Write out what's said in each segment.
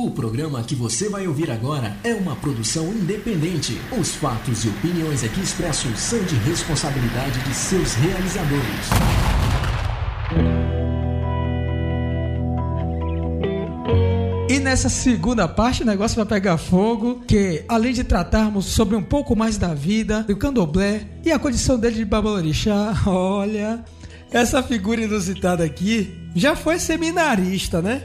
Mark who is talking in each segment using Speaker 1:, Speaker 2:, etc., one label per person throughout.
Speaker 1: O programa que você vai ouvir agora é uma produção independente. Os fatos e opiniões aqui expressos são de responsabilidade de seus realizadores.
Speaker 2: E nessa segunda parte o negócio vai pegar fogo, que além de tratarmos sobre um pouco mais da vida do candomblé e a condição dele de babalorixá, olha, essa figura inusitada aqui já foi seminarista, né?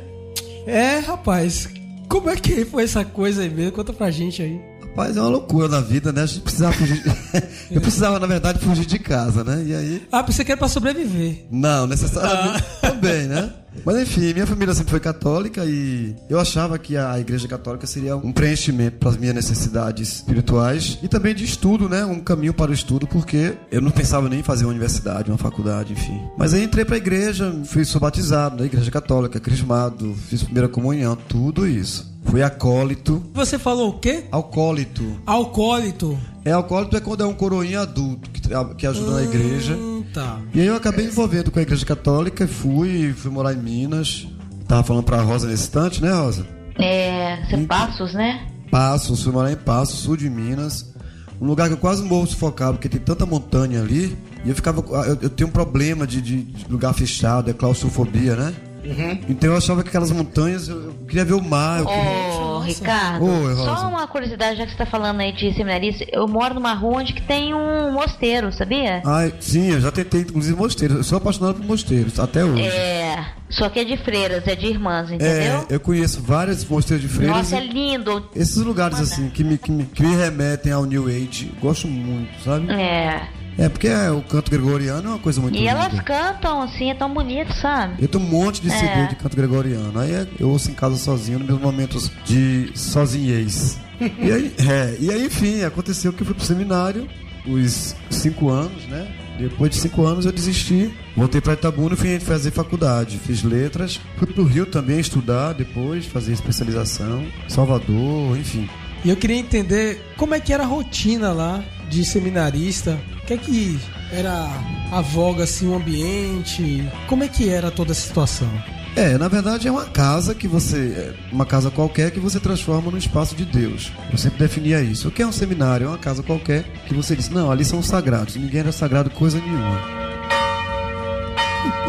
Speaker 2: É, rapaz, como é que foi essa coisa aí mesmo? Conta pra gente aí.
Speaker 3: Rapaz, é uma loucura na vida, né? A gente precisava fugir. Eu precisava, na verdade, fugir de casa, né? E aí.
Speaker 2: Ah, você quer pra sobreviver.
Speaker 3: Não, necessariamente ah. também, né? Mas enfim, minha família sempre foi católica e eu achava que a igreja católica seria um preenchimento para as minhas necessidades espirituais e também de estudo, né? Um caminho para o estudo, porque eu não pensava nem em fazer uma universidade, uma faculdade, enfim. Mas aí entrei para a igreja, fui sou batizado na igreja católica, crismado, fiz primeira comunhão, tudo isso. Fui acólito.
Speaker 2: Você falou o quê?
Speaker 3: Alcoólito.
Speaker 2: Alcoólito.
Speaker 3: É, alcoólito é quando é um coroinha adulto que, que ajuda hum, na igreja.
Speaker 2: Tá.
Speaker 3: E aí eu acabei me envolvendo com a igreja católica, fui, fui morar em Minas. Tava falando pra Rosa nesse instante, né, Rosa?
Speaker 4: É, você em... Passos, né?
Speaker 3: Passos, fui morar em Passos, sul de Minas. Um lugar que eu quase morro sufocado, porque tem tanta montanha ali. E eu ficava. Eu, eu tenho um problema de, de, de lugar fechado, é claustrofobia, né? Uhum. Então eu achava que aquelas montanhas, eu, queria ver o mar. Eu
Speaker 4: queria... Ô, Ricardo, Oi, só uma curiosidade, já que você está falando aí de seminarista, eu moro numa rua onde que tem um mosteiro, sabia?
Speaker 3: Ah, sim, eu já tentei, inclusive, mosteiro. Eu sou apaixonado por mosteiros, até hoje.
Speaker 4: É, só que é de freiras, é de irmãs, entendeu? É,
Speaker 3: eu conheço vários mosteiros de freiras.
Speaker 4: Nossa, é lindo.
Speaker 3: Esses lugares, assim, que me, que me, que me remetem ao New Age, gosto muito, sabe?
Speaker 4: É.
Speaker 3: É, porque é, o canto gregoriano é uma coisa muito
Speaker 4: E linda. elas cantam assim, é tão bonito, sabe?
Speaker 3: Eu tenho um monte de CD é. de canto gregoriano. Aí é, eu ouço em casa sozinho, nos meus momentos de sozinhez. e, aí, é, e aí, enfim, aconteceu que eu fui pro seminário, os cinco anos, né? Depois de cinco anos eu desisti, voltei para Itabuna e fui fazer faculdade. Fiz letras, fui pro Rio também estudar depois, fazer especialização, Salvador, enfim.
Speaker 2: E eu queria entender como é que era a rotina lá de seminarista, o que é que era a voga, assim, o ambiente? Como é que era toda a situação?
Speaker 3: É, na verdade é uma casa que você. Uma casa qualquer que você transforma no espaço de Deus. Eu sempre definia isso. O que é um seminário? É uma casa qualquer que você diz, não, ali são sagrados. Ninguém era sagrado coisa nenhuma.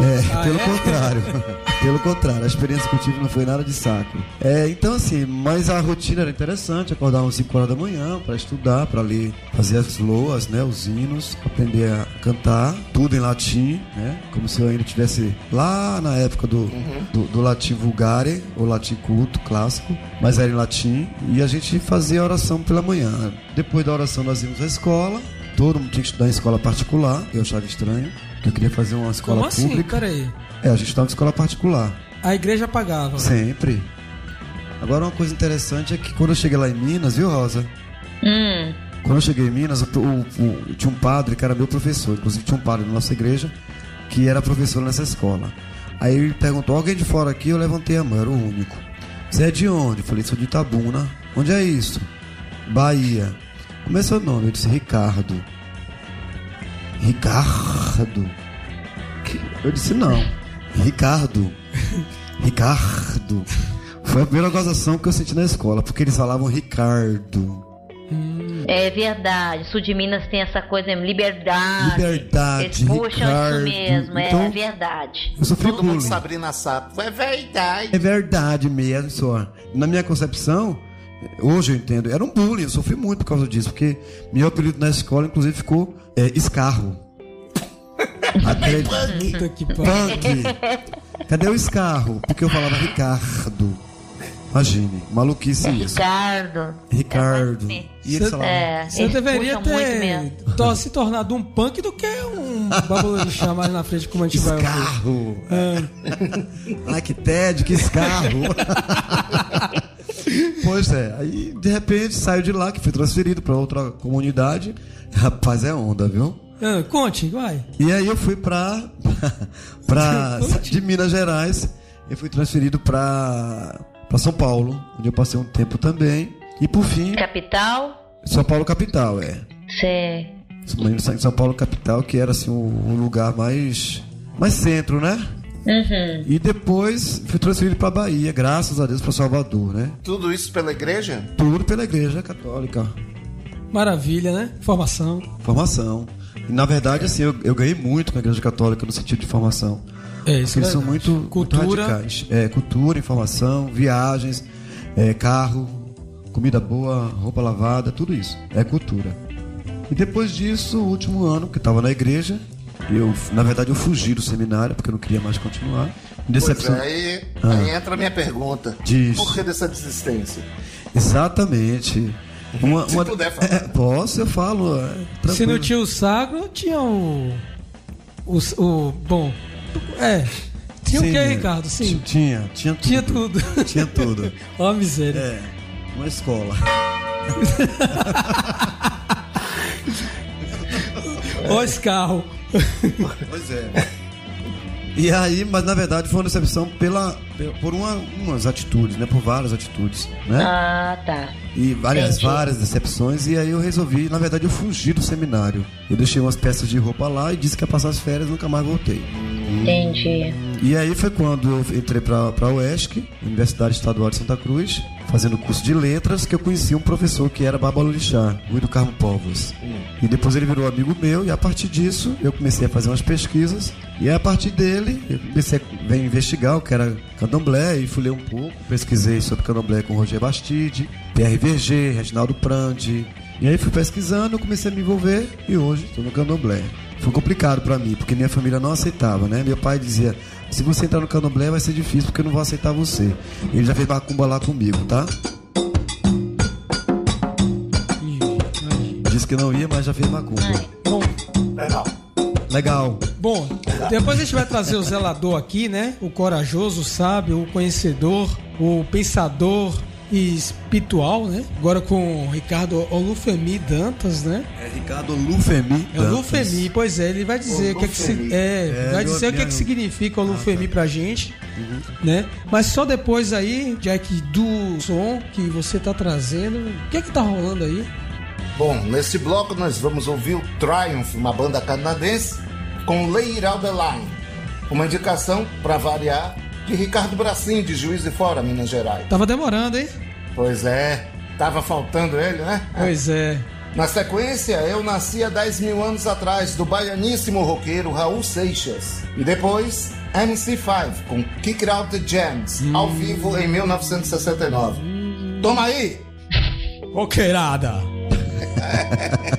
Speaker 3: É, ah, pelo é? contrário. pelo contrário, a experiência que eu tive não foi nada de saco. É, então assim, mas a rotina era interessante, acordar às 5 horas da manhã para estudar, para ler, fazer as loas, né, os hinos, aprender a cantar, tudo em latim, né? Como se eu ainda tivesse lá na época do, uhum. do, do latim vulgare, ou latim culto, clássico, mas era em latim, e a gente fazia a oração pela manhã. Depois da oração nós íamos à escola, todo mundo tinha que estudar em escola particular, eu achava estranho eu queria fazer uma escola
Speaker 2: Como assim?
Speaker 3: pública.
Speaker 2: Peraí.
Speaker 3: É, a gente estava em escola particular.
Speaker 2: A igreja pagava?
Speaker 3: Sempre. Agora uma coisa interessante é que quando eu cheguei lá em Minas, viu, Rosa?
Speaker 4: Hum.
Speaker 3: Quando eu cheguei em Minas, o, o, o, tinha um padre que era meu professor. Inclusive tinha um padre na nossa igreja que era professor nessa escola. Aí ele perguntou, alguém de fora aqui? Eu levantei a mão, era o único. Você é de onde? Eu falei, sou de Itabuna. Onde é isso? Bahia. Como é seu nome? Eu disse, Ricardo. Ricardo. Eu disse não. Ricardo. Ricardo. Foi a primeira gozação que eu senti na escola, porque eles falavam Ricardo.
Speaker 4: É verdade. Sul de Minas tem essa coisa, liberdade.
Speaker 3: Liberdade.
Speaker 4: Eles puxam Ricardo. isso mesmo, é, então, é verdade.
Speaker 3: Eu sofri
Speaker 5: Todo
Speaker 3: bullying.
Speaker 5: mundo Sabrina Sato. É verdade.
Speaker 3: É verdade mesmo, só. Na minha concepção, hoje eu entendo, era um bullying. Eu sofri muito por causa disso, porque meu apelido na escola, inclusive, ficou é, escarro.
Speaker 2: Acredita que
Speaker 3: punk. Cadê o escarro? Porque eu falava Ricardo. Imagine, maluquice
Speaker 4: é
Speaker 3: isso.
Speaker 4: Ricardo.
Speaker 3: Ricardo.
Speaker 4: É,
Speaker 3: e ele
Speaker 4: é,
Speaker 2: Você deveria ter se tornado um punk do que um babolorixá mais na frente, como a gente
Speaker 3: escarro. vai ouvir. É. Ai, que tédio, que escarro. pois é, aí de repente saiu de lá, que foi transferido para outra comunidade. Rapaz, é onda, viu?
Speaker 2: Ah, conte, vai.
Speaker 3: E aí eu fui pra. pra de Minas Gerais. Eu fui transferido pra, pra São Paulo, onde eu passei um tempo também. E por fim.
Speaker 4: Capital?
Speaker 3: São Paulo capital, é.
Speaker 4: Sei.
Speaker 3: São Paulo capital, que era assim o, o lugar mais. mais centro, né? Uhum. E depois fui transferido para Bahia, graças a Deus, para Salvador, né?
Speaker 5: Tudo isso pela igreja?
Speaker 3: Tudo pela igreja católica.
Speaker 6: Maravilha, né? Formação.
Speaker 3: Formação. E, na verdade, assim, eu, eu, ganhei muito com a igreja católica no sentido de formação.
Speaker 6: É, isso
Speaker 3: Eles é são muito, cultura. Muito radicais. É, cultura, informação, viagens, é, carro, comida boa, roupa lavada, tudo isso. É cultura. E depois disso, o último ano que estava na igreja, eu, na verdade, eu fugi do seminário porque eu não queria mais continuar.
Speaker 5: Decepção... Pois é, aí, ah. aí entra a minha pergunta.
Speaker 3: Diz.
Speaker 5: Por que dessa desistência?
Speaker 3: Exatamente.
Speaker 5: Uma, Se uma... puder falar. É,
Speaker 3: posso, eu falo.
Speaker 6: É, Se não tinha o sagro, tinha o. O. o bom. É. Tinha Sim, o que, Ricardo? Sim.
Speaker 3: Tinha, tinha tudo.
Speaker 6: Tinha tudo.
Speaker 3: Tinha tudo.
Speaker 6: Ó, a miséria.
Speaker 3: É. Uma escola.
Speaker 6: Ó, esse carro.
Speaker 3: Pois é. E aí, mas na verdade foi uma decepção pela, por uma, umas atitudes, né? Por várias atitudes, né?
Speaker 4: Ah, tá.
Speaker 3: E várias, várias decepções. E aí eu resolvi, na verdade, eu fugi do seminário. Eu deixei umas peças de roupa lá e disse que ia passar as férias e nunca mais voltei.
Speaker 4: Entendi.
Speaker 3: E aí foi quando eu entrei para a UESC, Universidade Estadual de Santa Cruz, fazendo curso de letras, que eu conheci um professor que era Babalorixá, Guido Carmo Povos. Hum. E depois ele virou amigo meu, e a partir disso eu comecei a fazer umas pesquisas. E a partir dele eu comecei a investigar o que era candomblé, e fui ler um pouco. Pesquisei sobre candomblé com Roger Bastide, PRVG, Reginaldo Prandi. E aí fui pesquisando, comecei a me envolver e hoje estou no candomblé. Foi complicado para mim, porque minha família não aceitava, né? Meu pai dizia: se você entrar no candomblé vai ser difícil, porque eu não vou aceitar você. Ele já fez macumba lá comigo, tá? Disse que não ia, mas já fez macumba.
Speaker 6: Bom,
Speaker 5: legal.
Speaker 3: Legal.
Speaker 6: Bom, depois a gente vai trazer o zelador aqui, né? O corajoso, o sábio, o conhecedor, o pensador, espiritual, né? Agora com o Ricardo Olufemi Dantas, né?
Speaker 3: É Ricardo Olufemi
Speaker 6: É Olufemi, pois é, ele vai dizer o que, é que é, é, vai dizer o que, é que significa Olufemi ah, tá. pra gente, uhum. né? Mas só depois aí, Jack, do som que você tá trazendo, o que é que tá rolando aí?
Speaker 5: Bom, nesse bloco nós vamos ouvir o Triumph, uma banda canadense, com Lay It Out The Line, uma indicação para variar de Ricardo Bracim, de Juiz de Fora, Minas Gerais.
Speaker 6: Tava demorando, hein?
Speaker 5: Pois é, tava faltando ele, né?
Speaker 6: Pois é.
Speaker 5: Na sequência, eu nasci há 10 mil anos atrás, do baianíssimo roqueiro Raul Seixas. E depois, MC5, com Kick Out the Jams, hum. ao vivo em 1969. Toma aí!
Speaker 6: Roqueirada!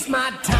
Speaker 6: It's my time.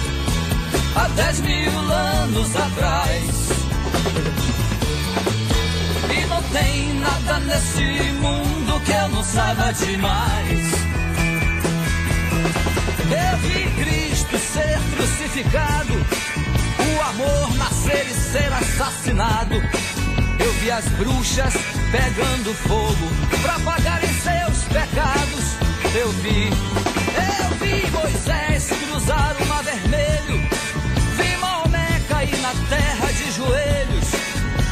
Speaker 7: há dez mil anos atrás. E não tem nada nesse mundo que eu não saiba demais. Eu vi Cristo ser crucificado, o amor nascer e ser assassinado. Eu vi as bruxas pegando fogo para pagarem seus pecados. Eu vi, eu vi Moisés cruzar o mar vermelho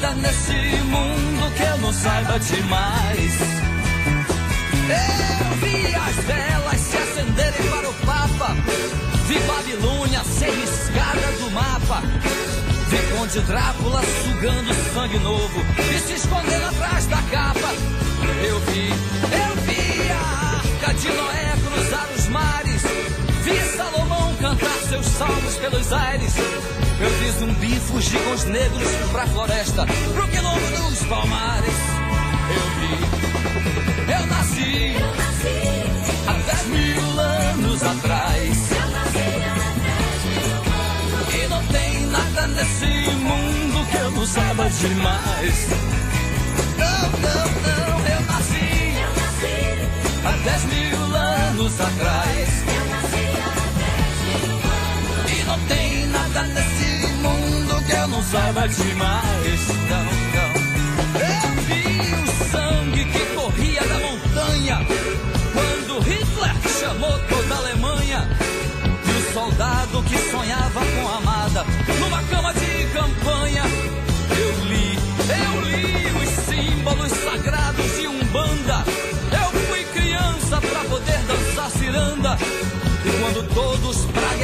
Speaker 7: nada nesse mundo que eu não saiba demais. Eu vi as velas se acenderem para o Papa. Vi Babilônia ser riscada do mapa. Vi Conde Drácula sugando sangue novo e se escondendo atrás da capa. Eu vi, eu vi a arca de Noé cruzar os mares. Vi Salomão cantar seus salmos pelos aires. Eu vi zumbi fugir com os negros pra floresta, pro quilombo dos palmares. Eu vi, eu nasci, eu nasci há dez mil anos atrás. Eu nasci. E não tem nada nesse mundo que eu não saiba demais. Não, não, não, eu nasci, eu nasci há dez mil anos atrás. Não tem nada nesse eu não saiba demais, não, não. Eu vi o sangue que corria da montanha quando Hitler chamou toda a Alemanha. E o soldado que sonhava com a amada numa cama de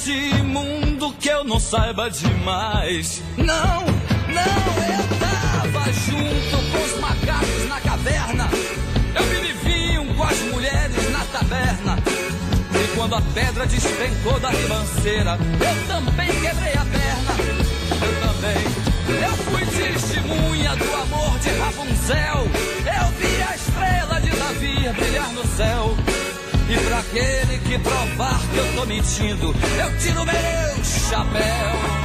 Speaker 7: nesse mundo que eu não saiba demais. Não, não, eu tava junto com os macacos na caverna. Eu me vinho com as mulheres na taberna. E quando a pedra despencou da ribanceira, eu também quebrei a perna. Eu também. Eu fui testemunha do amor de Rapunzel. Eu vi a estrela de Davi brilhar no céu. E pra aquele que provar que eu tô mentindo, eu tiro meu chapéu.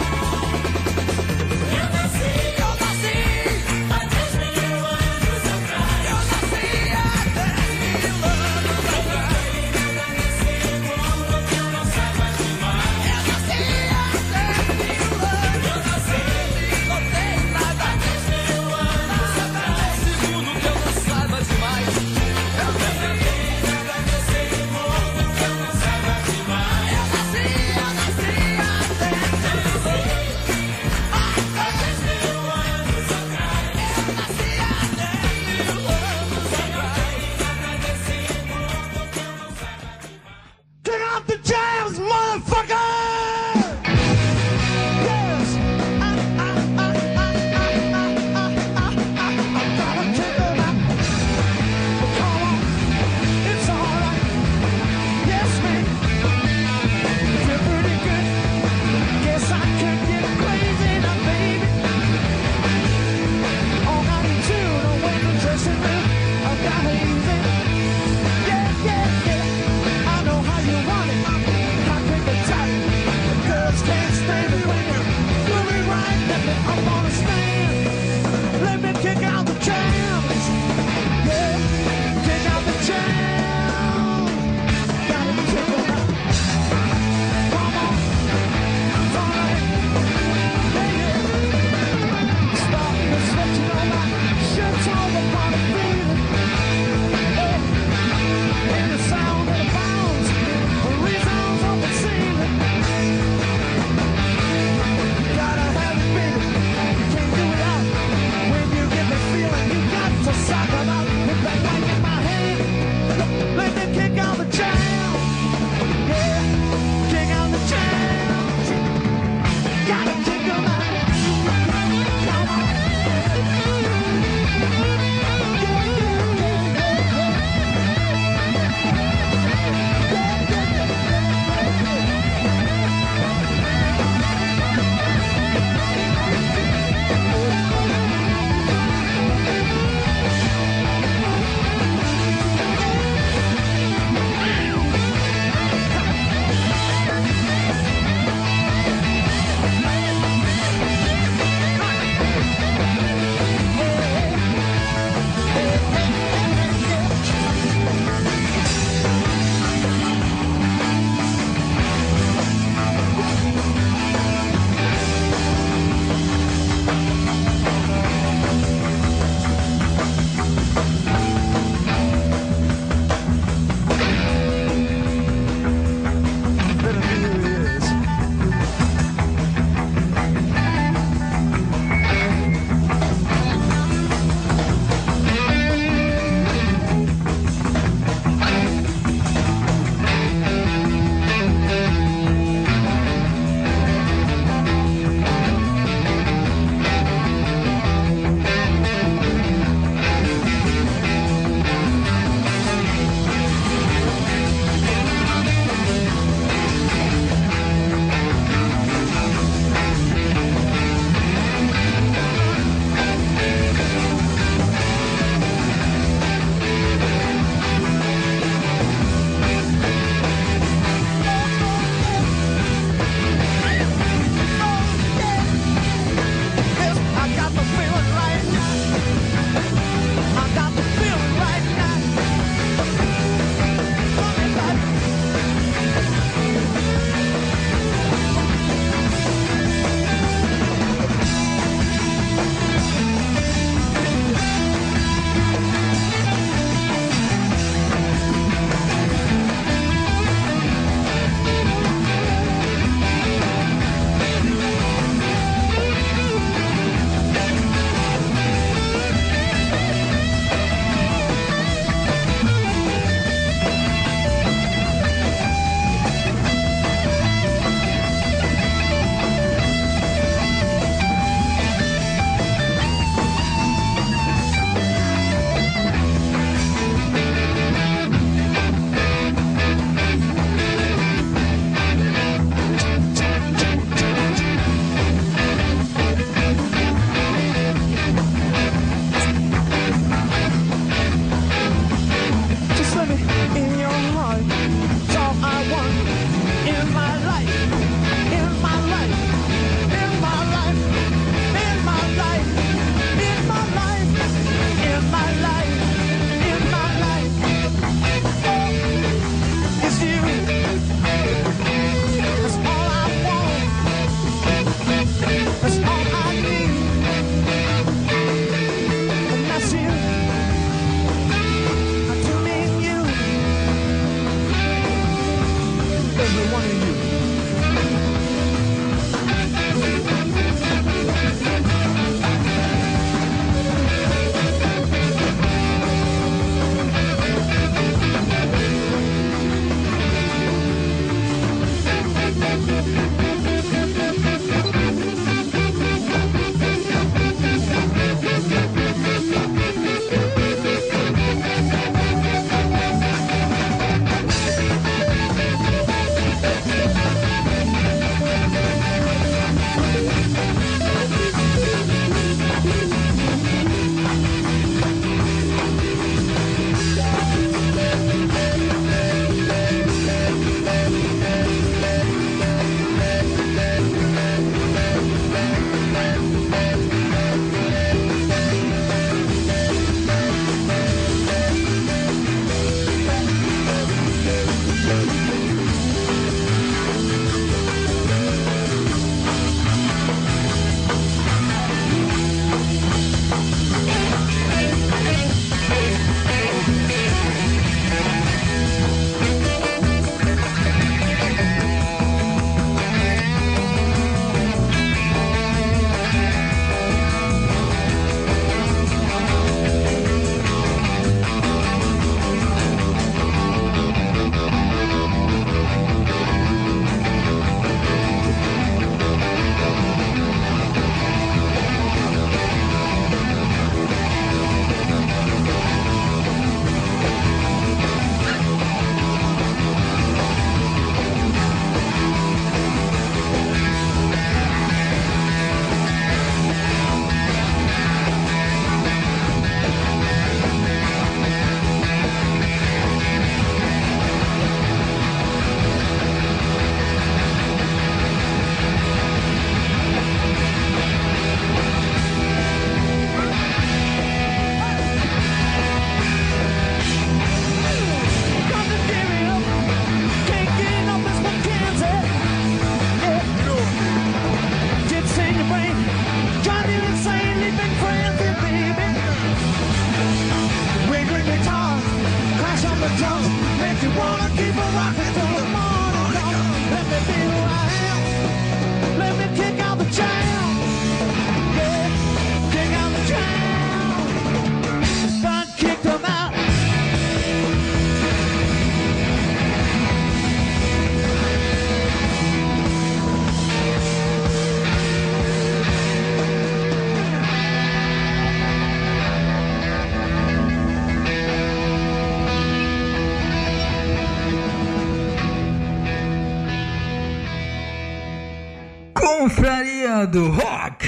Speaker 2: Do rock.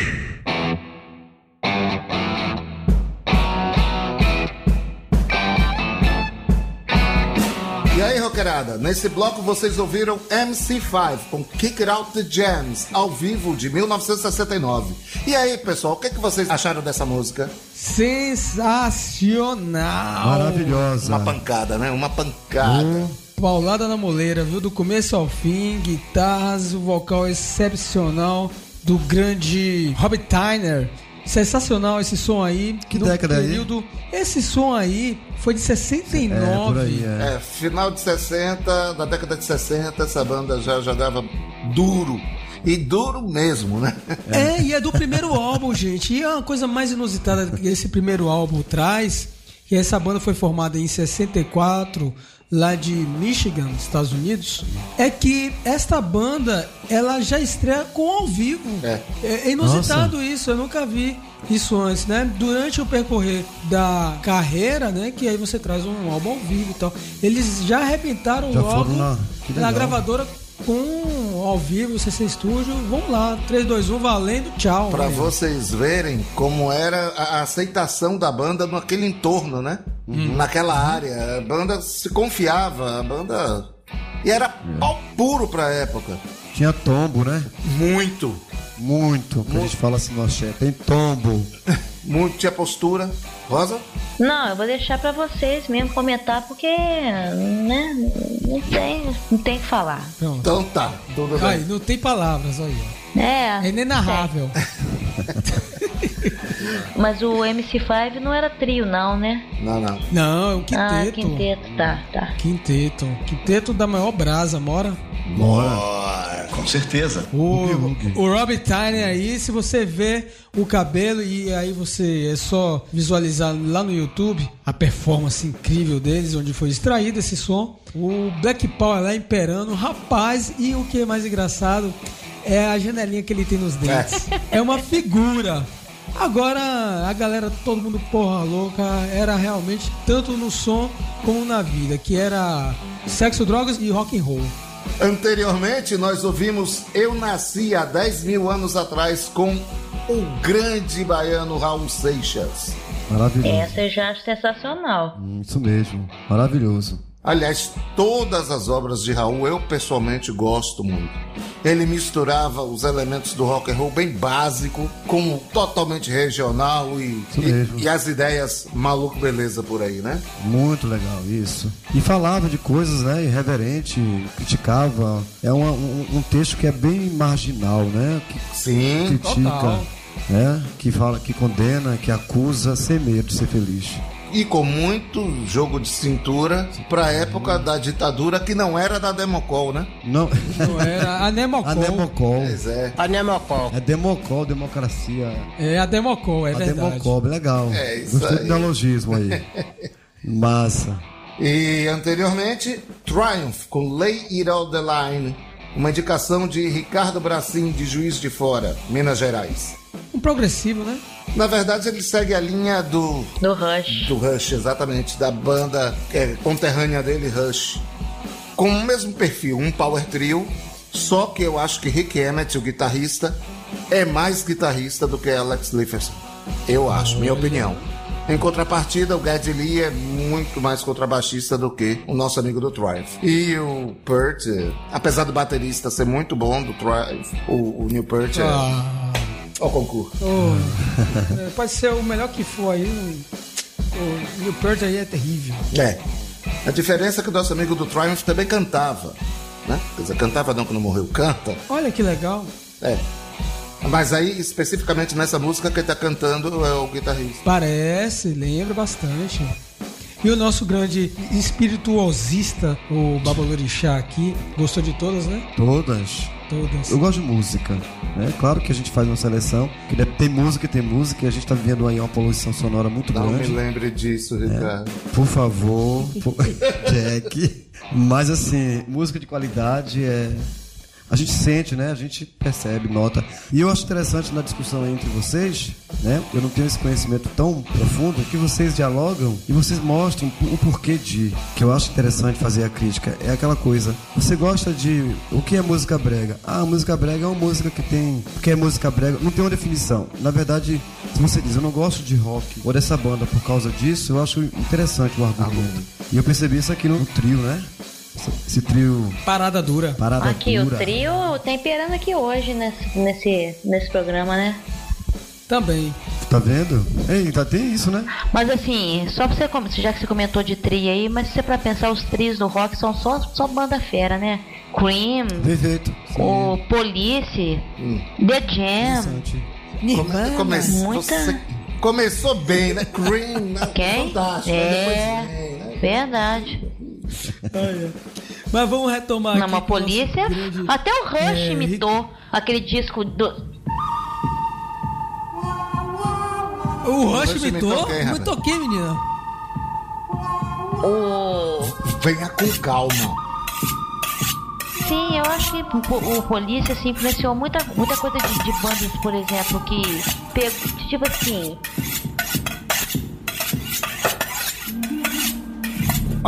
Speaker 5: E aí, rockerada, nesse bloco vocês ouviram MC5 com Kick It Out the Jams, ao vivo de 1969. E aí, pessoal, o que, que vocês acharam dessa música?
Speaker 2: Sensacional!
Speaker 3: Maravilhosa.
Speaker 5: Uma pancada, né? Uma pancada.
Speaker 2: Paulada na moleira, viu? Do começo ao fim, guitarras, o vocal excepcional do grande Robert Tyner. Sensacional esse som aí.
Speaker 3: Que
Speaker 2: No
Speaker 3: década aí?
Speaker 2: período, Esse som aí foi de 69.
Speaker 3: É, por aí, é.
Speaker 5: É, final de 60, da década de 60, essa banda já jogava duro. E duro mesmo, né?
Speaker 2: É, e é do primeiro álbum, gente. E é uma coisa mais inusitada que esse primeiro álbum traz, que essa banda foi formada em 64, lá de Michigan, Estados Unidos, é que esta banda, ela já estreia com ao vivo.
Speaker 5: É.
Speaker 2: É inusitado isso, eu nunca vi isso antes, né? Durante o percorrer da carreira, né? Que aí você traz um álbum ao vivo e tal. Eles já arrebentaram
Speaker 3: Já
Speaker 2: logo
Speaker 3: na-
Speaker 2: na gravadora com ao vivo, CC Studio. Vamos lá, 3, 2, 1, valendo, tchau.
Speaker 5: Pra
Speaker 2: Aí.
Speaker 5: vocês verem como era a aceitação da banda naquele entorno, né? Naquela área. A banda se confiava, a banda. E era pau puro pra época.
Speaker 3: Tinha tombo, né?
Speaker 5: Muito.
Speaker 3: Muito. Que a gente fala assim no axé. Tem tombo.
Speaker 5: Muito tinha postura. Rosa?
Speaker 4: Não, eu vou deixar pra vocês mesmo comentar porque, né, não tem, não tem o que falar.
Speaker 2: Pronto.
Speaker 5: Então tá. Tudo bem.
Speaker 2: Aí, não tem palavras aí.
Speaker 4: É,
Speaker 2: É inenarrável.
Speaker 4: mas o MC5 não era trio não, né?
Speaker 5: Não, não.
Speaker 2: Não, é um quinteto.
Speaker 4: Ah, quinteto, tá, tá.
Speaker 2: Quinteto. Quinteto da maior brasa, mora?
Speaker 3: Bora.
Speaker 8: Com certeza.
Speaker 2: O, o Rob Tyner aí, se você vê o cabelo e aí você é só visualizar lá no YouTube a performance incrível deles, onde foi extraído esse som. O Black Power lá imperando, rapaz, e o que é mais engraçado é a janelinha que ele tem nos dentes. É uma figura. Agora a galera, todo mundo porra louca, era realmente tanto no som como na vida, que era sexo, drogas e rock and roll.
Speaker 5: Anteriormente, nós ouvimos Eu Nasci há 10 mil anos atrás com o grande baiano Raul Seixas.
Speaker 3: Maravilhoso.
Speaker 4: Essa eu já acho sensacional.
Speaker 3: Hum, Isso mesmo. Maravilhoso.
Speaker 5: Aliás, todas as obras de Raul eu pessoalmente gosto muito. Ele misturava os elementos do rock and roll bem básico com totalmente regional e, e, e as ideias maluco beleza por aí, né?
Speaker 3: Muito legal, isso. E falava de coisas, né? Irreverente, criticava. É uma- um, um texto que é bem marginal, né? Que
Speaker 5: Sim.
Speaker 3: critica,
Speaker 2: total.
Speaker 3: né? Que fala, que condena, que acusa, sem medo de ser feliz.
Speaker 5: E com muito jogo de cintura pra época da ditadura que não era da Democol, né?
Speaker 3: Não.
Speaker 2: Não era a Nemocol.
Speaker 3: A Democol.
Speaker 5: Pois é.
Speaker 3: É Democol, democracia.
Speaker 2: É a Democol, é
Speaker 3: a
Speaker 2: verdade.
Speaker 3: Democol, legal.
Speaker 5: É isso
Speaker 3: Gostei
Speaker 5: aí.
Speaker 3: do neologismo aí. Massa.
Speaker 5: E anteriormente, Triumph com Lay It All The Line, uma indicação de Ricardo Bracim, de Juiz de Fora, Minas Gerais.
Speaker 2: Um progressivo, né?
Speaker 5: Na verdade, ele segue a linha do,
Speaker 4: Do Rush.
Speaker 5: do Rush, exatamente, da banda é, conterrânea dele, Rush. Com o mesmo perfil, um power trio, só que eu acho que Rick Emmett, o guitarrista, é mais guitarrista do que Alex Lifeson. Eu acho, minha opinião. Em contrapartida, o Geddy Lee é muito mais contrabaixista do que o nosso amigo do Triumph. E o Peart, eh, apesar do baterista ser muito bom do Triumph, o, o Neil Peart é
Speaker 2: Ah,
Speaker 5: o concurso.
Speaker 2: é, pode ser o melhor que for aí. O, o Peart aí é terrível.
Speaker 5: É. A diferença é que o nosso amigo do Triumph também cantava. Né? Quer dizer, cantava não quando morreu, canta.
Speaker 2: Olha que legal.
Speaker 5: É. Mas aí, especificamente nessa música, quem tá cantando é o guitarrista.
Speaker 2: Parece, lembra bastante. E o nosso grande espirituosista, o Babalorixá aqui, gostou de todas, né?
Speaker 3: Todas.
Speaker 2: Todas.
Speaker 3: Eu gosto de música. Né? Claro que a gente faz uma seleção, que deve ter música e tem música, e a gente tá vivendo aí uma poluição sonora muito
Speaker 5: Não me
Speaker 3: grande.
Speaker 5: lembre disso, Ricardo.
Speaker 3: Por favor, por- Jack. Mas assim, música de qualidade é a gente sente, né? A gente percebe, nota. E eu acho interessante na discussão entre vocês, né? Eu não tenho esse conhecimento tão profundo que vocês dialogam e vocês mostram o porquê de. Que eu acho interessante fazer a crítica. É aquela coisa. Você gosta de. O que é música brega? Ah, música brega é uma música que tem. O que é música brega? Não tem uma definição. Na verdade, se você diz, eu não gosto de rock ou dessa banda por causa disso, eu acho interessante o argumento. E eu percebi isso aqui no trio, né? Esse trio.
Speaker 2: Parada dura.
Speaker 3: Parada
Speaker 4: Aqui,
Speaker 3: dura.
Speaker 4: o trio temperando aqui hoje nesse, nesse, nesse programa, né?
Speaker 2: Também.
Speaker 3: Tá vendo? Eita, tem isso, né?
Speaker 4: Mas assim, só pra você, já que você comentou de trio aí, mas se você pra pensar, os trios do rock são só, só banda fera, né? Cream,
Speaker 3: Perfeito.
Speaker 4: o Police, The Jam.
Speaker 5: Come, come,
Speaker 4: Muita-
Speaker 5: você começou bem, né? Cream, né?
Speaker 4: Quem?
Speaker 5: Fantástico. aí depois
Speaker 4: É,
Speaker 5: né?
Speaker 4: verdade.
Speaker 2: Mas vamos retomar
Speaker 4: Não,
Speaker 2: aqui.
Speaker 4: polícia.
Speaker 2: grande-
Speaker 4: Até o Rush
Speaker 2: É,
Speaker 4: imitou aquele disco do.
Speaker 2: O Rush
Speaker 5: Rush
Speaker 2: imitou?
Speaker 5: imitou quem, rapaz?
Speaker 2: Imitou quem, menina?
Speaker 4: O.
Speaker 5: Venha com calma.
Speaker 4: Sim, eu acho que o, o Polícia assim, influenciou muita, muita coisa de, de bandas, por exemplo, que pegou, tipo assim,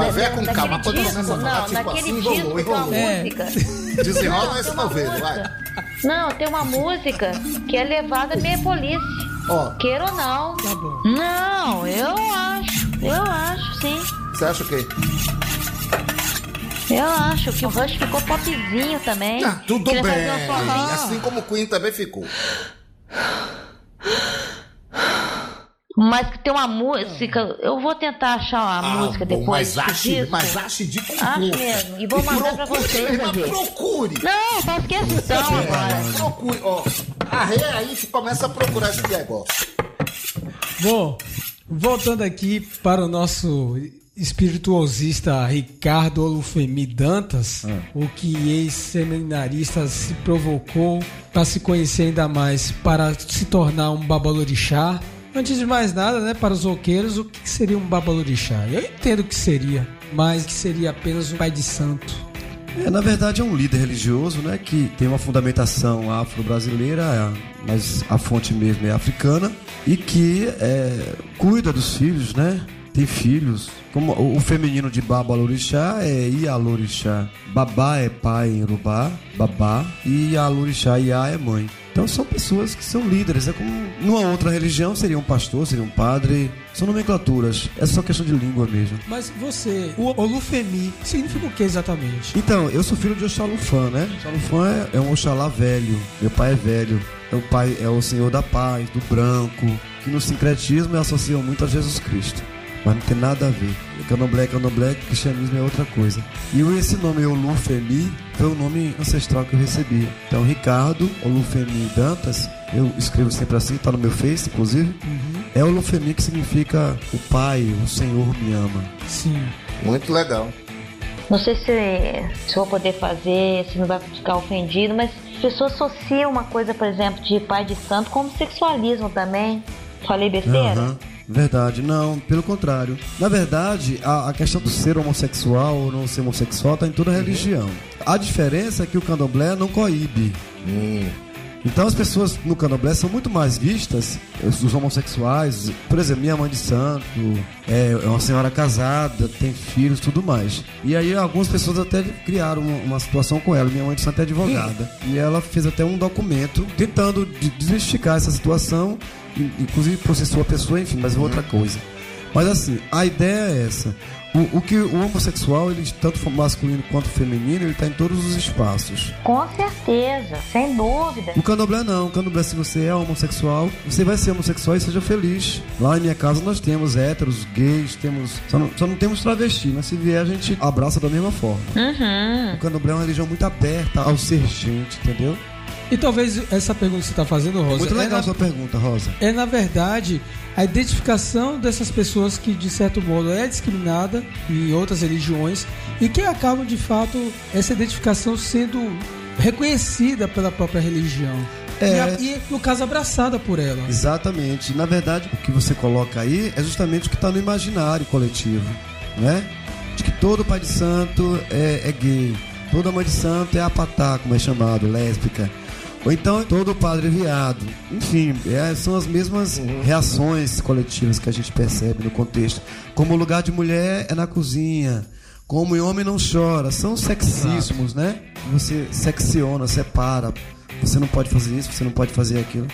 Speaker 5: Mas venha
Speaker 4: na-
Speaker 5: com
Speaker 4: naquele
Speaker 5: calma. A falar,
Speaker 4: não,
Speaker 5: tipo
Speaker 4: naquele
Speaker 5: assim,
Speaker 4: tem uma
Speaker 5: enrolou.
Speaker 2: É.
Speaker 4: música.
Speaker 5: Desenrola esse novelo, vai.
Speaker 4: Não, tem uma música que é levada meio polícia.
Speaker 5: Ó,
Speaker 4: Queira ou não.
Speaker 2: Tá bom.
Speaker 4: Não, eu acho. Eu acho, sim.
Speaker 5: você acha o quê?
Speaker 4: Eu acho que o Rush ficou popzinho também.
Speaker 5: Ah, tudo bem. Assim como o Queen também ficou.
Speaker 4: Mas que tem uma música. Eu vou tentar achar uma
Speaker 5: Ah,
Speaker 4: música
Speaker 5: bom,
Speaker 4: depois.
Speaker 5: Mas ache,
Speaker 4: disso.
Speaker 5: mas ache de
Speaker 4: Acho
Speaker 5: gosto.
Speaker 4: mesmo. E vou mandar pra
Speaker 5: procure,
Speaker 4: vocês,
Speaker 5: mas
Speaker 4: Davi.
Speaker 5: procure.
Speaker 4: Não, faço questão agora.
Speaker 5: Procure, ó. Arreia aí e começa a procurar esse negócio.
Speaker 2: Bom, voltando aqui para o nosso espirituosista Ricardo Olufemi Dantas, o que ex-seminarista se provocou para se conhecer ainda mais, para se tornar um babalorixá. Antes de mais nada, né, para os roqueiros, o que seria um babalorixá? Eu entendo que seria, mas que seria apenas um pai de santo.
Speaker 3: É, na verdade é um líder religioso, né, que tem uma fundamentação afro-brasileira, é, mas a fonte mesmo é africana e que é, cuida dos filhos, né? Tem filhos. Como o, o feminino de Babalorixá é Ialorixá. Babá é pai em Urubá, babá, e Ialorixá Iá é mãe. Então são pessoas que são líderes. É como numa outra religião seria um pastor, seria um padre. São nomenclaturas. É só questão de língua mesmo.
Speaker 2: Mas você, o Olufemi, significa o que exatamente?
Speaker 3: Então, eu sou filho de Oxalufã, né? Oxalufã é, é um Oxalá velho. Meu pai é velho. É o pai é o Senhor da Paz, do branco, que no sincretismo associam muito a Jesus Cristo. Mas não tem nada a ver. Candomblé é candomblé, cristianismo é outra coisa. E o- esse nome Olufemi foi o nome ancestral que eu recebi. Então, Ricardo Olufemi Dantas, eu escrevo sempre assim, tá no meu Face, inclusive. É Olufemi que significa o Pai, o Senhor me ama.
Speaker 2: Sim.
Speaker 5: Muito legal.
Speaker 4: Não sei se, se eu vou poder fazer, se não vai ficar ofendido, mas as pessoas associam uma coisa, por exemplo, de pai de santo com sexualismo também. Falei besteira?
Speaker 3: Aham. Verdade, não, pelo contrário. Na verdade, a, a questão do ser homossexual ou não ser homossexual está em toda religião. A diferença é que o candomblé não coíbe. Então as pessoas no candomblé são muito mais vistas, os homossexuais, por exemplo, minha mãe de santo, é é uma senhora casada, tem filhos, tudo mais. E aí algumas pessoas até criaram uma, situação com ela. Minha mãe de santo é advogada. E ela fez até um documento tentando de- desmistificar essa situação, inclusive processou a pessoa, enfim, mas é outra coisa. Mas assim, a ideia é essa. O, o que o homossexual, ele tanto masculino quanto feminino, ele está em todos os espaços.
Speaker 4: Com certeza, sem dúvida.
Speaker 3: O candomblé não, o candomblé se você é homossexual, você vai ser homossexual e seja feliz. Lá em minha casa nós temos héteros, gays, temos. Só não, só não temos travesti, mas se vier a gente abraça da mesma forma.
Speaker 4: Uhum.
Speaker 3: O candomblé é uma religião muito aberta ao ser gente, entendeu?
Speaker 2: E talvez essa pergunta que você está fazendo, Rosa,
Speaker 3: Muito
Speaker 2: é,
Speaker 3: legal
Speaker 2: na,
Speaker 3: a sua pergunta, Rosa.
Speaker 2: é na verdade a identificação dessas pessoas que de certo modo é discriminada em outras religiões e que acabam de fato essa identificação sendo reconhecida pela própria religião.
Speaker 3: É.
Speaker 2: E, e, no caso abraçada por ela.
Speaker 3: Exatamente. Na verdade, o que você coloca aí é justamente o que está no imaginário coletivo, né? De que todo pai de santo é, é gay. Toda mãe de santo é apatá, como é chamado, lésbica. Ou então todo padre viado. Enfim, é, são as mesmas reações coletivas que a gente percebe no contexto. Como o lugar de mulher é na cozinha. Como o homem não chora. São sexismos, né? Você secciona, separa. Você não pode fazer isso, você não pode fazer aquilo.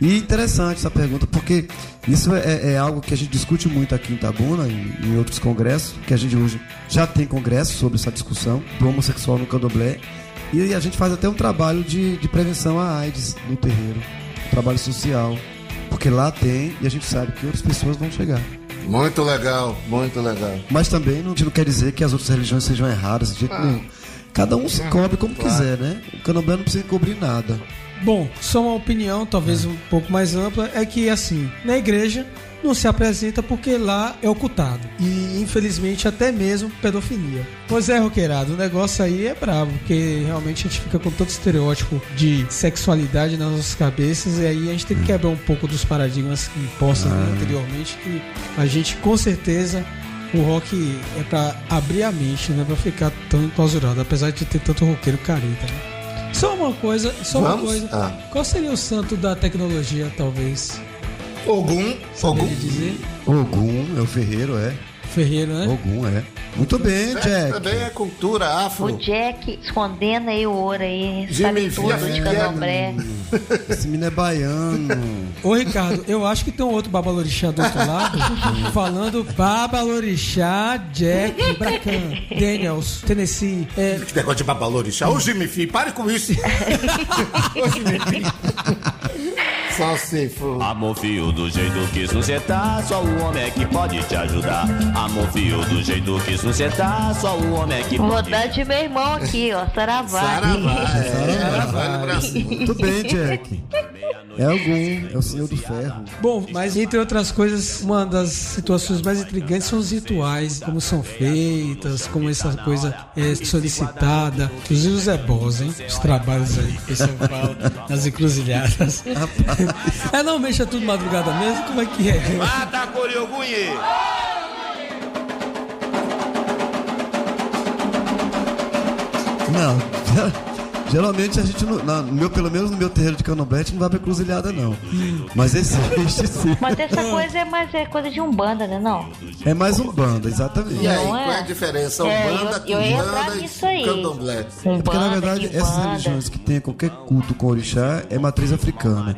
Speaker 3: E interessante essa pergunta, porque isso é, é algo que a gente discute muito aqui em Tabuna e em outros congressos, que a gente hoje já tem congressos sobre essa discussão do homossexual no candomblé. E a gente faz até um trabalho de, de prevenção à AIDS no terreiro, um trabalho social. Porque lá tem e a gente sabe que outras pessoas vão chegar.
Speaker 5: Muito legal, muito legal.
Speaker 3: Mas também não, não quer dizer que as outras religiões sejam erradas de jeito nenhum. Cada um se cobre como quiser, né? O candomblé não precisa cobrir nada.
Speaker 2: Bom, só uma opinião, talvez um pouco mais ampla, é que assim, na igreja não se apresenta porque lá é ocultado. E infelizmente até mesmo pedofilia. Pois é, roqueirado, o negócio aí é brabo, porque realmente a gente fica com tanto estereótipo de sexualidade nas nossas cabeças, e aí a gente tem que quebrar um pouco dos paradigmas impostos né, anteriormente, que a gente com certeza. O rock é pra abrir a mente, não é pra ficar tão enclausurado, apesar de ter tanto roqueiro careta, né? Só uma coisa, só uma
Speaker 5: Vamos?
Speaker 2: coisa.
Speaker 5: Ah.
Speaker 2: Qual seria o santo da tecnologia, talvez?
Speaker 5: Ogum, Ogum.
Speaker 3: Ogum é o ferreiro, é.
Speaker 2: Ferreiro, né?
Speaker 3: Ogum é. Muito bem,
Speaker 5: É,
Speaker 3: Jack.
Speaker 5: também é cultura
Speaker 4: O
Speaker 5: afro.
Speaker 4: Jack escondendo aí o ouro aí.
Speaker 5: Jimmy
Speaker 4: Sabe tudo
Speaker 5: Fia,
Speaker 4: de candomblé.
Speaker 3: Esse menino é baiano.
Speaker 2: Ô Ricardo, eu acho que tem um outro babalorixá do outro lado falando babalorixá Jack Bracan, Daniels, Tennessee. É,
Speaker 5: Que negócio de babalorixá. Ô, Jimmy Fia, pare com isso. Ô, Jimmy Fia. Só se for.
Speaker 8: Amor fio do jeito que você tá, só o homem é que pode te ajudar. Amor fio do jeito que você tá, só o homem é que
Speaker 4: Vou
Speaker 8: pode
Speaker 4: dar de meu irmão aqui, ó. Saravá.
Speaker 5: Saravá, é. Saravá no Brasil.
Speaker 3: Muito bem, Jack. É Ogum, é o senhor do ferro.
Speaker 2: bom, mas entre outras coisas, uma das situações mais intrigantes são os rituais, como são feitas, como essa coisa é solicitada. Inclusive os ebós, hein? Os trabalhos aí que o pessoal fala nas encruzilhadas. É, não mexa tudo madrugada mesmo? Como é que é?
Speaker 8: Mata Coriogunhe!
Speaker 3: Não, geralmente a gente não. na- no meu, pelo menos no meu terreiro de candomblé, a gente não vai pra cruzilhada, não. Mas existe sim.
Speaker 4: Mas essa coisa é mais é coisa de umbanda, né? Não.
Speaker 3: É mais um banda, exatamente.
Speaker 5: E aí,
Speaker 4: Não
Speaker 5: qual é a
Speaker 4: é?
Speaker 5: diferença?
Speaker 4: É,
Speaker 5: Umbanda,
Speaker 4: eu- eu ia entrar
Speaker 5: Kimbanda
Speaker 4: nisso
Speaker 5: e
Speaker 4: aí.
Speaker 5: Candomblé.
Speaker 4: Umbanda,
Speaker 3: É porque na verdade essas religiões que têm qualquer culto com orixá é matriz africana.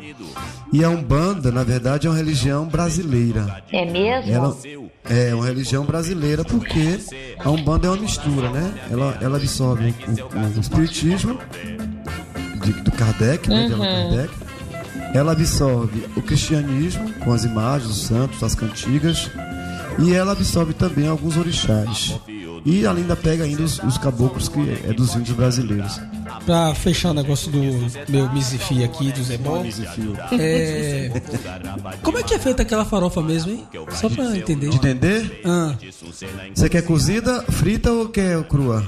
Speaker 3: E a Umbanda, na verdade, é uma religião brasileira.
Speaker 4: É mesmo?
Speaker 3: Ela é uma religião brasileira porque a Umbanda é uma mistura, né? Ela, ela absorve o, o- espiritismo de- do Kardec, né? De Allan Kardec. Ela absorve o cristianismo com as imagens dos santos, as cantigas. E ela absorve também alguns orixás. E ainda pega ainda os, os caboclos que é dos índios brasileiros.
Speaker 2: Pra fechar o negócio do meu Mizifi aqui, do Zebol. É. Como é que é feita aquela farofa mesmo, hein? Só pra entender.
Speaker 3: De entender?
Speaker 2: Ah,
Speaker 3: Você quer cozida, frita ou quer crua?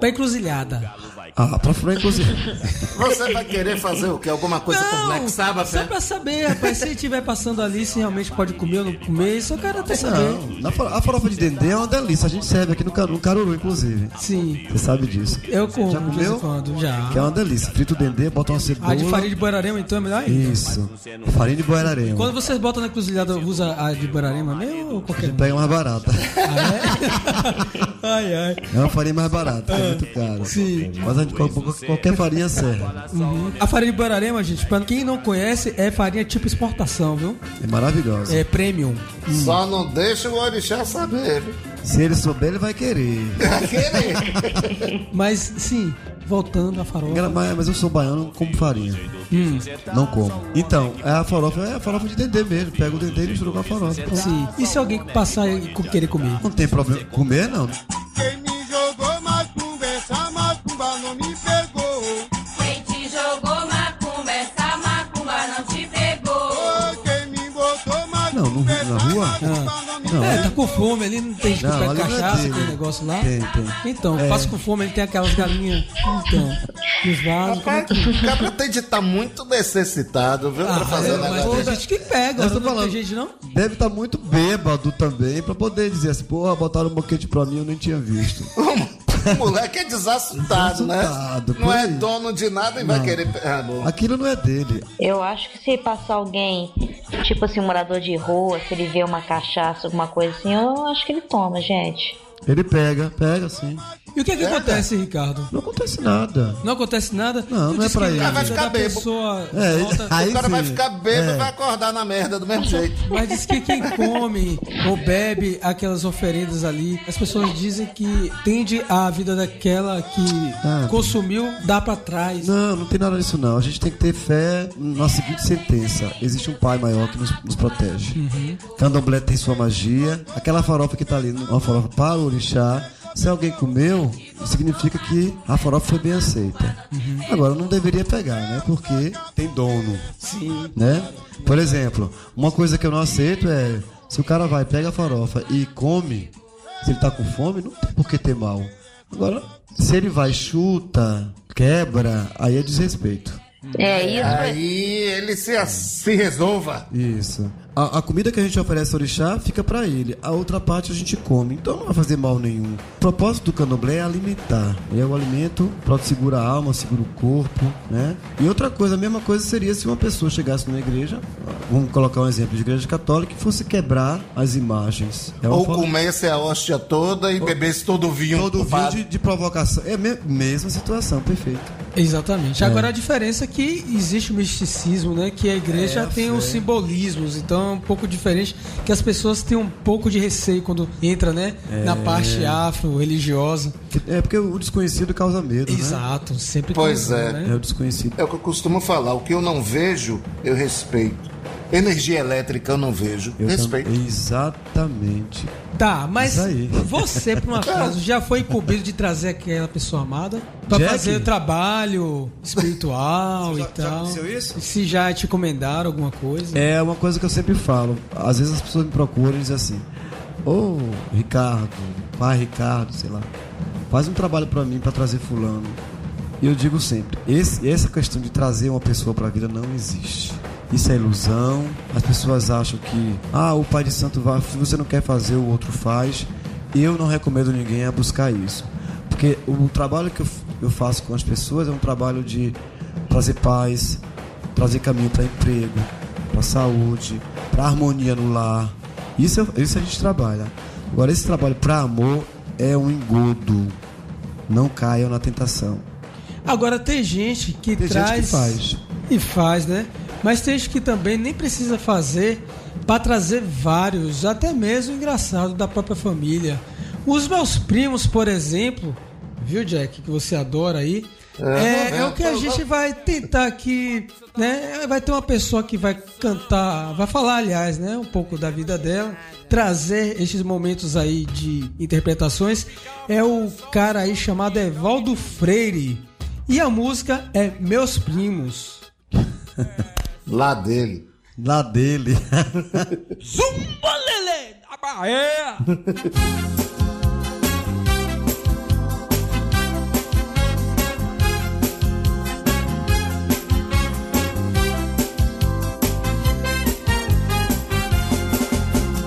Speaker 2: pra encruzilhada.
Speaker 3: Ah, pra cozida.
Speaker 5: Você vai querer fazer o quê? Alguma coisa com Black Sabbath?
Speaker 2: só
Speaker 5: né?
Speaker 2: pra saber, rapaz, se estiver passando ali, se realmente pode comer ou não comer, isso eu quero até saber.
Speaker 3: Não, a farofa de dendê é uma delícia. A gente serve aqui no, Ca- no Caruru, inclusive.
Speaker 2: Sim,
Speaker 3: Você sabe disso.
Speaker 2: eu como
Speaker 3: Já comeu?
Speaker 2: quando, já.
Speaker 3: Que é uma delícia. Frita o dendê, bota uma cebola.
Speaker 2: A de farinha de Borarema, então, é melhor ainda.
Speaker 3: Isso. Farinha de boiararema.
Speaker 2: Quando vocês botam na cruzilhada, usa a de Borarema mesmo ou qualquer uma?
Speaker 3: Pega mais barata.
Speaker 2: Ah, é? ai, ai.
Speaker 3: É uma farinha mais barata, que é muito cara.
Speaker 2: Sim.
Speaker 3: Mas a qualquer farinha serve.
Speaker 2: Uhum. A farinha de Borarema, gente, pra quem não conhece, é farinha tipo exportação, viu?
Speaker 3: É maravilhosa.
Speaker 2: É premium.
Speaker 5: Só não deixa o orixá saber.
Speaker 3: Se ele souber, ele vai querer.
Speaker 5: Vai querer.
Speaker 2: Mas, sim, voltando à farofa.
Speaker 3: Mas, mas eu sou baiano, não como farinha.
Speaker 2: Hum,
Speaker 3: Não como. Então, é a farofa é a farofa de dendê mesmo. Pega o dendê e mistura com a farofa.
Speaker 2: sim. E se alguém passar e querer comer?
Speaker 3: Não tem problema. Comer, não. No- na rua?
Speaker 2: Ah.
Speaker 9: não
Speaker 3: Não,
Speaker 2: É, tá com fome ali, não tem
Speaker 3: não é
Speaker 2: cachaça, aquele negócio lá.
Speaker 3: Tem, tem.
Speaker 2: Então,
Speaker 3: É.
Speaker 2: passa com fome, ele tem aquelas galinhas. Então, nos vasos. Como é
Speaker 5: Rapaz,
Speaker 2: que...
Speaker 5: o cara tem de estar muito necessitado, viu? pra
Speaker 2: Ah,
Speaker 5: fazer
Speaker 2: é, mas
Speaker 5: negócio
Speaker 2: tem gente que pega,
Speaker 3: Eu tô
Speaker 2: não
Speaker 3: falando.
Speaker 2: tem gente não?
Speaker 3: Deve estar muito bêbado também pra poder dizer assim, porra, botaram um boquete pra mim, eu nem tinha visto.
Speaker 5: O moleque é desassustado, né? Não é
Speaker 3: aí.
Speaker 5: dono de nada e vai
Speaker 3: Não.
Speaker 5: querer. Ah.
Speaker 3: Aquilo não é dele.
Speaker 4: Eu acho que se passar alguém, tipo assim, um morador de rua, se ele vê uma cachaça, alguma coisa assim, eu acho que ele toma, gente.
Speaker 3: Ele pega, pega sim.
Speaker 2: E o que é que acontece, Ricardo?
Speaker 3: Não acontece nada.
Speaker 2: Não acontece nada?
Speaker 3: Não,
Speaker 2: Tu
Speaker 3: não é pra ele.
Speaker 2: a
Speaker 3: Vai
Speaker 2: vida
Speaker 5: ficar bêbado.
Speaker 2: pessoa
Speaker 3: É,
Speaker 2: volta-
Speaker 3: aí
Speaker 5: o cara vai
Speaker 3: sim.
Speaker 5: ficar bêbado
Speaker 3: É.
Speaker 5: e vai acordar na merda do mesmo jeito.
Speaker 2: Mas diz que quem come ou bebe aquelas oferendas ali, as pessoas dizem que tende a vida daquela que
Speaker 3: Ah.
Speaker 2: consumiu, dá pra trás.
Speaker 3: Não, não tem nada disso não. A gente tem que ter fé na seguinte sentença. Existe um pai maior que nos, nos protege. Candomblé tem sua magia. Aquela farofa que tá ali, uma farofa para o orixá. Se alguém comeu, significa que a farofa foi bem aceita. Agora, não deveria pegar, né? Porque tem dono.
Speaker 2: Sim.
Speaker 3: né? Por exemplo, uma coisa que eu não aceito é se o cara vai, pega a farofa e come, se ele tá com fome, não tem por que ter mal. Agora, se ele vai, chuta, quebra, aí é desrespeito.
Speaker 4: É isso.
Speaker 5: Aí ele se, se resolva.
Speaker 3: Isso. A, a comida que a gente oferece ao orixá fica pra ele. A outra parte a gente come. Então não vai fazer mal nenhum. O propósito do candomblé é alimentar. É o alimento para segura a alma, segura o corpo, né? E outra coisa, a mesma coisa seria se uma pessoa chegasse numa igreja, vamos colocar um exemplo de igreja católica, e fosse quebrar as imagens. É
Speaker 5: Ou
Speaker 3: forma-
Speaker 5: comesse a hóstia toda e bebesse todo o vinho.
Speaker 3: todo
Speaker 5: do
Speaker 3: vídeo
Speaker 5: padre.
Speaker 3: de, de provocação. É a me- mesma situação, perfeito.
Speaker 2: Exatamente.
Speaker 3: É.
Speaker 2: Agora a diferença é que existe o misticismo, né? Que a igreja
Speaker 3: É,
Speaker 2: tem os simbolismos, então um pouco diferente que as pessoas têm um pouco de receio quando entra, né?
Speaker 3: É.
Speaker 2: Na parte afro-religiosa.
Speaker 3: É porque o desconhecido causa medo, né?
Speaker 2: Exato, sempre
Speaker 5: Pois
Speaker 2: causou,
Speaker 5: é.
Speaker 2: né?
Speaker 3: É o desconhecido.
Speaker 5: É o que eu costumo falar. O que eu não vejo, eu respeito. Energia elétrica eu não vejo.
Speaker 3: Eu
Speaker 5: respeito.
Speaker 3: também- Exatamente.
Speaker 2: Tá, mas você, por um acaso, já foi incumbido de trazer aquela pessoa amada pra
Speaker 3: Jack?
Speaker 2: fazer o trabalho espiritual
Speaker 3: Já-
Speaker 2: e
Speaker 3: já
Speaker 2: tal?
Speaker 3: aconteceu isso?
Speaker 2: Se já te encomendaram alguma coisa?
Speaker 3: É uma coisa que eu sempre falo. Às vezes as pessoas me procuram e dizem assim: Ô Ricardo, pai Ricardo, sei lá, faz um trabalho pra mim pra trazer Fulano. E eu digo sempre: esse, essa questão de trazer uma pessoa pra vida não existe. Isso é ilusão. As pessoas acham que, ah, o pai de santo vai, se você não quer fazer, o outro faz. Eu não recomendo ninguém a buscar isso. Porque o trabalho que eu, eu faço com as pessoas é um trabalho de trazer paz, trazer caminho para emprego, para saúde, para harmonia no lar. Isso, é- isso a gente trabalha. Agora, esse trabalho para amor é um engodo. Não caiam na tentação.
Speaker 2: Agora tem gente que
Speaker 3: Tem gente
Speaker 2: traz
Speaker 3: que faz.
Speaker 2: e faz, né? Mas tem gente que também nem precisa fazer para trazer vários, até mesmo engraçado da própria família. Os meus primos, por exemplo, viu, Jack, que você adora aí. É, é o que a gente vai tentar aqui, né? Vai ter uma pessoa que vai cantar, vai falar, aliás, né? Um pouco da vida dela, trazer esses momentos aí de interpretações. É o cara aí chamado Evaldo Freire. E a música é Meus Primos.
Speaker 5: Lá dele.
Speaker 3: Lá dele.
Speaker 2: Zumba Lele da Bahia!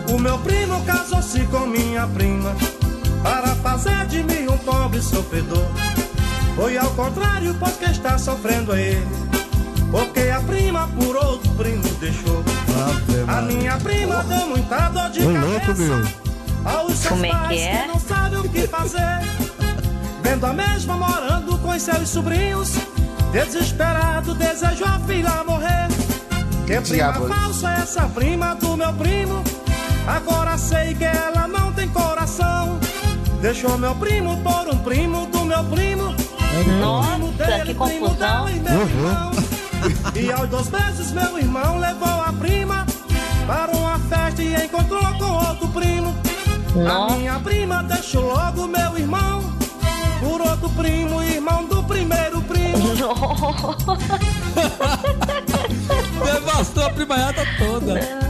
Speaker 10: O meu primo casou-se com minha prima para fazer de mim um pobre sofredor. Foi ao contrário, pois que está sofrendo é ele, porque a prima por outro primo deixou.
Speaker 3: Ave
Speaker 10: A minha prima deu muita dor de cabeça.
Speaker 3: louco, meu.
Speaker 10: Aos seus
Speaker 4: Como é que é?
Speaker 10: não sabem o que fazer. Vendo a mesma morando com seus sobrinhos, desesperado desejou a filha morrer. Que prima
Speaker 5: Diabo.
Speaker 10: falsa é essa prima do meu primo? Agora sei que ela não tem coração. Deixou meu primo por um primo do meu primo. Primo
Speaker 4: Nossa, que confusão.
Speaker 10: dela e aos dois meses meu irmão levou a prima para uma festa e encontrou com outro primo. A minha prima deixou logo meu irmão por outro primo, irmão do primeiro primo.
Speaker 2: Devastou a primaiada toda.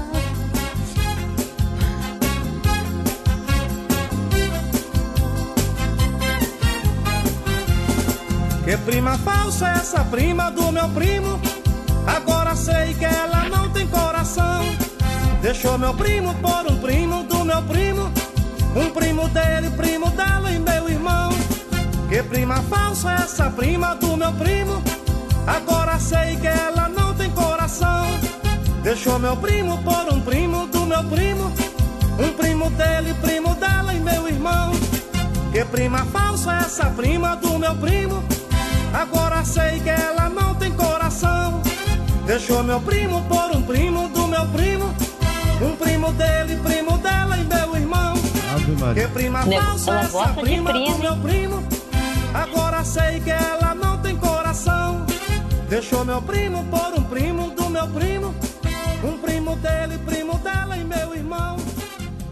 Speaker 10: Que prima falsa é essa prima do meu primo? Agora sei que ela não tem coração. Deixou meu primo por um primo do meu primo. Um primo dele, primo dela e meu irmão. Que prima falsa é essa prima do meu primo? Agora sei que ela não tem coração. Deixou meu primo por um primo do meu primo. Um primo dele, primo dela e meu irmão. Que prima falsa é essa prima do meu primo? Agora sei que ela não tem coração. Deixou meu primo por um primo do meu primo. Um primo dele, primo dela e meu irmão. Que prima
Speaker 4: Ela
Speaker 10: falsa é essa prima
Speaker 4: primo,
Speaker 10: do meu primo? Agora sei que ela não tem coração. Deixou meu primo por um primo do meu primo. Um primo dele, primo dela e meu irmão.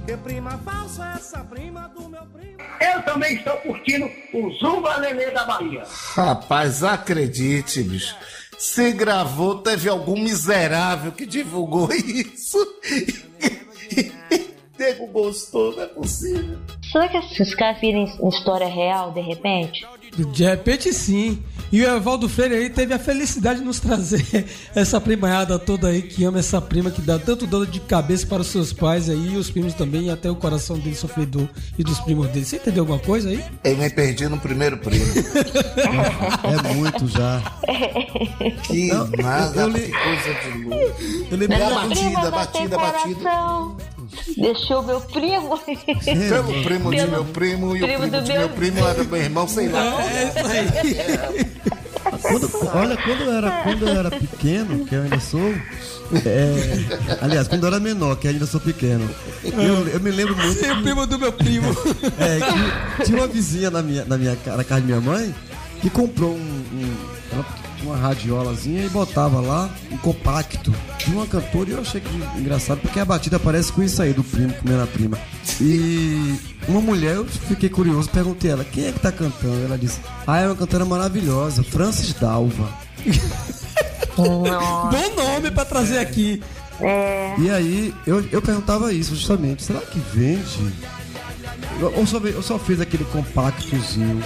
Speaker 10: Que prima falsa é essa prima do meu primo?
Speaker 11: Eu também estou curtindo o Zumba Lelê da Bahia.
Speaker 5: Rapaz, acredite, bicho. Se gravou, teve algum miserável que divulgou isso. Nego gostou, não é possível.
Speaker 4: Será que esses caras viram história real de repente?
Speaker 2: De repente sim. E o Evaldo Freire aí teve a felicidade de nos trazer essa primaiada toda aí que ama essa prima que dá tanto dor de cabeça para os seus pais aí e os primos também, e até o coração dele sofredor e dos primos dele. Você entendeu alguma coisa aí?
Speaker 5: Eu me perdi no primeiro primo.
Speaker 3: É muito já.
Speaker 5: Que
Speaker 3: Não,
Speaker 5: nada,
Speaker 3: eu li-
Speaker 5: que coisa de louco.
Speaker 3: Eu da
Speaker 5: batida, batida,
Speaker 4: ter
Speaker 5: batida.
Speaker 4: Deixou meu primo.
Speaker 5: Pelo primo de
Speaker 4: Pelo
Speaker 5: meu primo e o
Speaker 4: primo
Speaker 5: primo
Speaker 4: do
Speaker 5: de
Speaker 4: meu-
Speaker 5: meu primo era meu irmão, sei lá.
Speaker 2: É isso aí.
Speaker 3: Quando- olha, quando eu, era, quando eu era pequeno, que eu ainda sou. é, aliás, quando eu era menor, que eu ainda sou pequeno. Eu, eu me lembro muito.
Speaker 2: Sem o primo do meu primo.
Speaker 3: É, que tinha uma vizinha na minha, na minha na casa de minha mãe que comprou um, um- ela uma radiolazinha e botava lá um compacto de uma cantora e eu achei que engraçado porque a batida parece com isso aí do primo comendo a prima. E uma mulher, eu fiquei curioso, perguntei a ela, quem é que tá cantando? Ela disse, ah, é uma cantora maravilhosa, Francis Dalva.
Speaker 2: Bom nome pra trazer aqui.
Speaker 3: E aí eu, eu perguntava isso justamente, será que vende? Eu, eu só, eu só fiz aquele compactozinho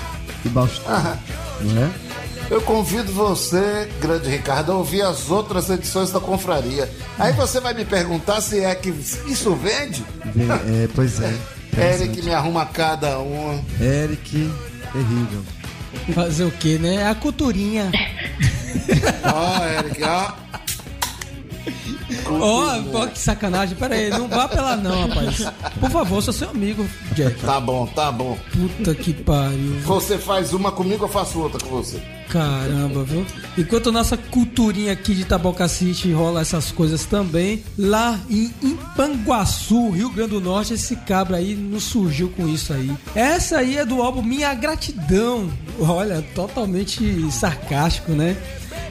Speaker 3: e bastou, não é?
Speaker 5: Eu convido você, grande Ricardo, a ouvir as outras edições da confraria. Aí você vai me perguntar se é que isso vende?
Speaker 3: Vem- é, pois é.
Speaker 5: Eric me arruma cada um.
Speaker 3: Eric, terrível.
Speaker 2: Fazer o quê, né? É a culturinha.
Speaker 5: Ó, Eric, ó.
Speaker 2: Ó, pô, que sacanagem. Pera aí, não vá pela não, rapaz. Por favor, sou seu amigo, Jack.
Speaker 5: Tá bom, tá bom.
Speaker 2: Puta que pariu.
Speaker 5: Você faz uma comigo, eu faço outra com você.
Speaker 2: Caramba, viu? Enquanto nossa culturinha aqui de Tabocacite rola essas coisas também, lá em Impanguaçu, Rio Grande do Norte, esse cabra aí nos surgiu com isso aí. Essa aí é do álbum Minha Gratidão. Olha, totalmente sarcástico, né?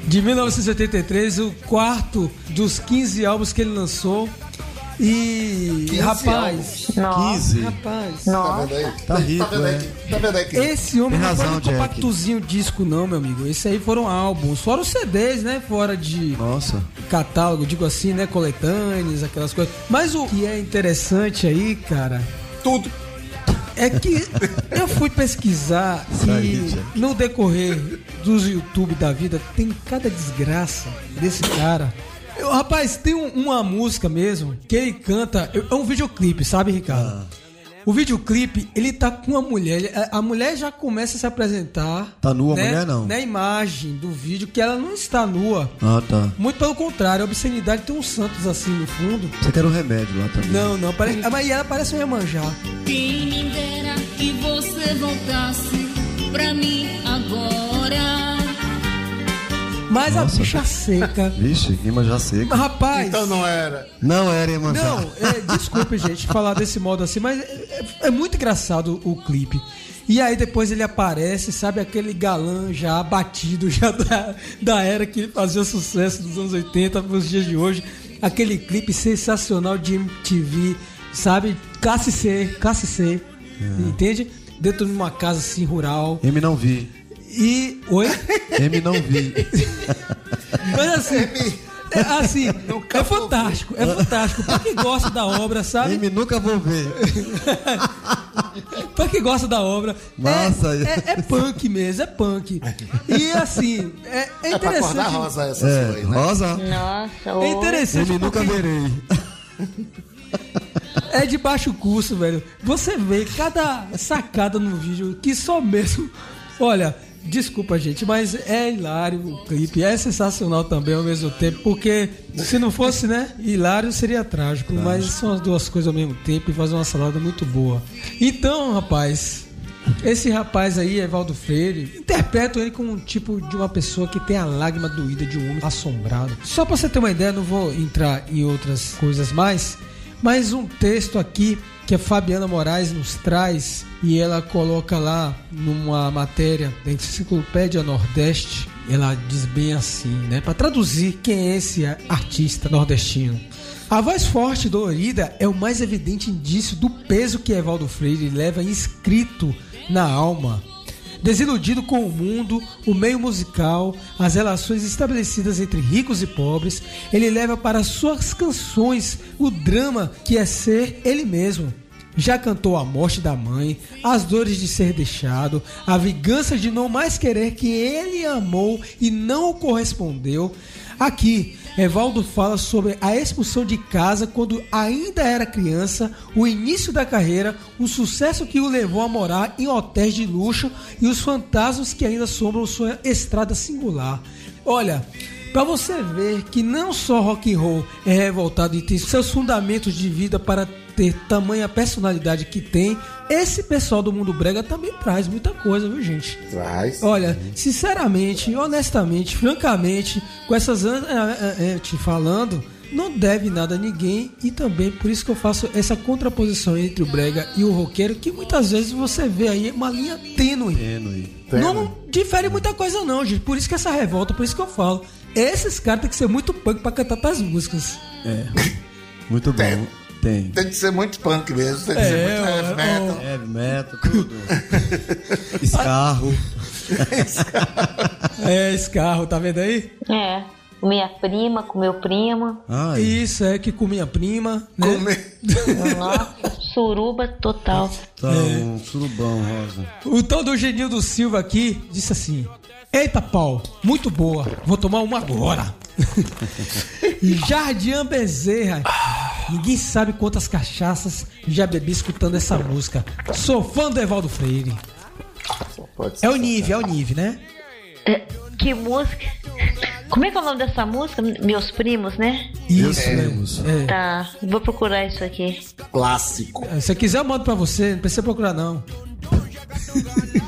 Speaker 2: De 1983, o quarto dos 15 álbuns que ele lançou. E,
Speaker 5: 15
Speaker 2: rapaz,
Speaker 4: Nossa.
Speaker 3: 15.
Speaker 2: rapaz,
Speaker 5: Tá vendo aí?
Speaker 3: Tá rico,
Speaker 5: Tá vendo aí?
Speaker 3: é.
Speaker 5: Tá vendo aí? que-
Speaker 2: esse homem
Speaker 3: Tem
Speaker 2: não
Speaker 3: razão,
Speaker 2: foi um compactozinho disco, não, meu amigo. Esse aí foram álbuns, fora os CDs, né? Fora de
Speaker 3: Nossa.
Speaker 2: catálogo, digo assim, né? Coletâneas, aquelas coisas. Mas o que é interessante aí, cara,
Speaker 5: Tudo.
Speaker 2: é que eu fui pesquisar e no decorrer dos YouTube da vida tem cada desgraça desse cara. Eu, rapaz, tem um- uma música mesmo que ele canta. É um videoclipe, sabe, Ricardo? O videoclipe, ele tá com uma mulher. a- A mulher já começa a se apresentar.
Speaker 3: Tá nua a
Speaker 2: né,
Speaker 3: mulher, não?
Speaker 2: Na imagem do vídeo, que ela não está nua.
Speaker 3: Ah, tá.
Speaker 2: Muito pelo contrário, a obscenidade tem uns santos assim no fundo.
Speaker 3: Você quer um remédio lá também.
Speaker 2: Não, não, parece, ah, mas ela parece um Iemanjá.
Speaker 6: Quem me dera que você voltasse pra mim agora.
Speaker 2: Mas
Speaker 3: Nossa.
Speaker 2: a bicha seca.
Speaker 3: Vixe, rima já seca.
Speaker 2: Rapaz.
Speaker 5: Então não era.
Speaker 3: Não era, irmã.
Speaker 2: Não, é, desculpe, gente, falar desse modo assim, mas é, é muito engraçado o clipe. E aí depois ele aparece, sabe, aquele galã já abatido, já da, da era que fazia sucesso dos anos 80 para os dias de hoje. Aquele clipe sensacional de MTV, sabe? Classe C, classe C, entende? Dentro de uma casa assim rural.
Speaker 3: M não vi.
Speaker 2: E. Oi?
Speaker 3: M não vi.
Speaker 2: Mas assim. É, assim, é fantástico, é fantástico. Pra quem gosta da obra, sabe?
Speaker 3: M nunca vou ver.
Speaker 2: Pra quem gosta da obra,
Speaker 3: Nossa.
Speaker 2: é, é, é punk mesmo, é punk. E assim, é, é
Speaker 5: É pra
Speaker 2: interessante.
Speaker 5: rosa essa
Speaker 3: É,
Speaker 5: aí, né?
Speaker 3: rosa.
Speaker 4: Nossa,
Speaker 2: É interessante
Speaker 3: M nunca
Speaker 2: porque
Speaker 3: verei.
Speaker 2: é de baixo custo, velho. Você vê cada sacada no vídeo que só mesmo Olha, desculpa, gente, mas é hilário o clipe, é sensacional também ao mesmo tempo, porque se não fosse, né, hilário seria trágico, mas são as duas coisas ao mesmo tempo e faz uma salada muito boa. Então, rapaz, esse rapaz aí, Evaldo Freire, interpreto ele como um tipo de uma pessoa que tem a lágrima doída de um homem assombrado. Só pra você ter uma ideia, não vou entrar em outras coisas mais, mas um texto aqui que a Fabiana Moraes nos traz e ela coloca lá numa matéria da Enciclopédia Nordeste, ela diz bem assim, né, Pra traduzir quem é esse artista nordestino. A voz forte e dolorida é o mais evidente indício do peso que Evaldo Freire leva inscrito na alma. Desiludido com o mundo, o meio musical, as relações estabelecidas entre ricos e pobres, ele leva para suas canções o drama que é ser ele mesmo. Já cantou a morte da mãe, as dores de ser deixado, a vingança de não mais querer que ele amou e não o correspondeu. Aqui, Evaldo fala sobre a expulsão de casa quando ainda era criança, o início da carreira, o sucesso que o levou a morar em hotéis de luxo e os fantasmas que ainda sombram sua estrada singular. Olha, Pra você ver que não só rock and roll é revoltado e tem seus fundamentos de vida para ter tamanha personalidade que tem, esse pessoal do mundo brega também traz muita coisa, viu, gente?
Speaker 5: Traz.
Speaker 2: Olha, sinceramente, honestamente, francamente, com essas anos é, é, te falando, não deve nada a ninguém e também por isso que eu faço essa contraposição entre o brega e o roqueiro, que muitas vezes você vê aí uma linha tênue.
Speaker 3: Tênue.
Speaker 2: Não difere muita coisa não, gente. Por isso que essa revolta, por isso que eu falo. Esses caras têm que ser muito punk pra cantar tuas músicas.
Speaker 3: É. Muito bom. Tem.
Speaker 5: Tem que ser muito punk mesmo, tem que ser
Speaker 2: É,
Speaker 5: muito heavy
Speaker 2: ó,
Speaker 5: metal.
Speaker 3: Heavy metal, tudo. Escarro.
Speaker 2: É, esse carro, tá vendo aí?
Speaker 4: É. Com minha prima, com meu primo.
Speaker 3: Ai,
Speaker 2: Isso é que com minha prima, né?
Speaker 5: Comer.
Speaker 4: Nossa, suruba total.
Speaker 3: tá um surubão, Rosa.
Speaker 2: O tal do Genildo Silva aqui disse assim: Eita pau, muito boa, vou tomar uma agora. Jardim Bezerra. Ninguém sabe quantas cachaças já bebi escutando essa música. Sou fã do Evaldo Freire. É o Nive, é o Nive, né?
Speaker 4: É, que música? Como é que é o nome dessa música? Meus primos, né?
Speaker 2: Isso,
Speaker 3: primos.
Speaker 2: É.
Speaker 4: Tá, vou procurar isso aqui.
Speaker 5: Clássico.
Speaker 2: Se você quiser, eu mando pra você, não precisa procurar, não.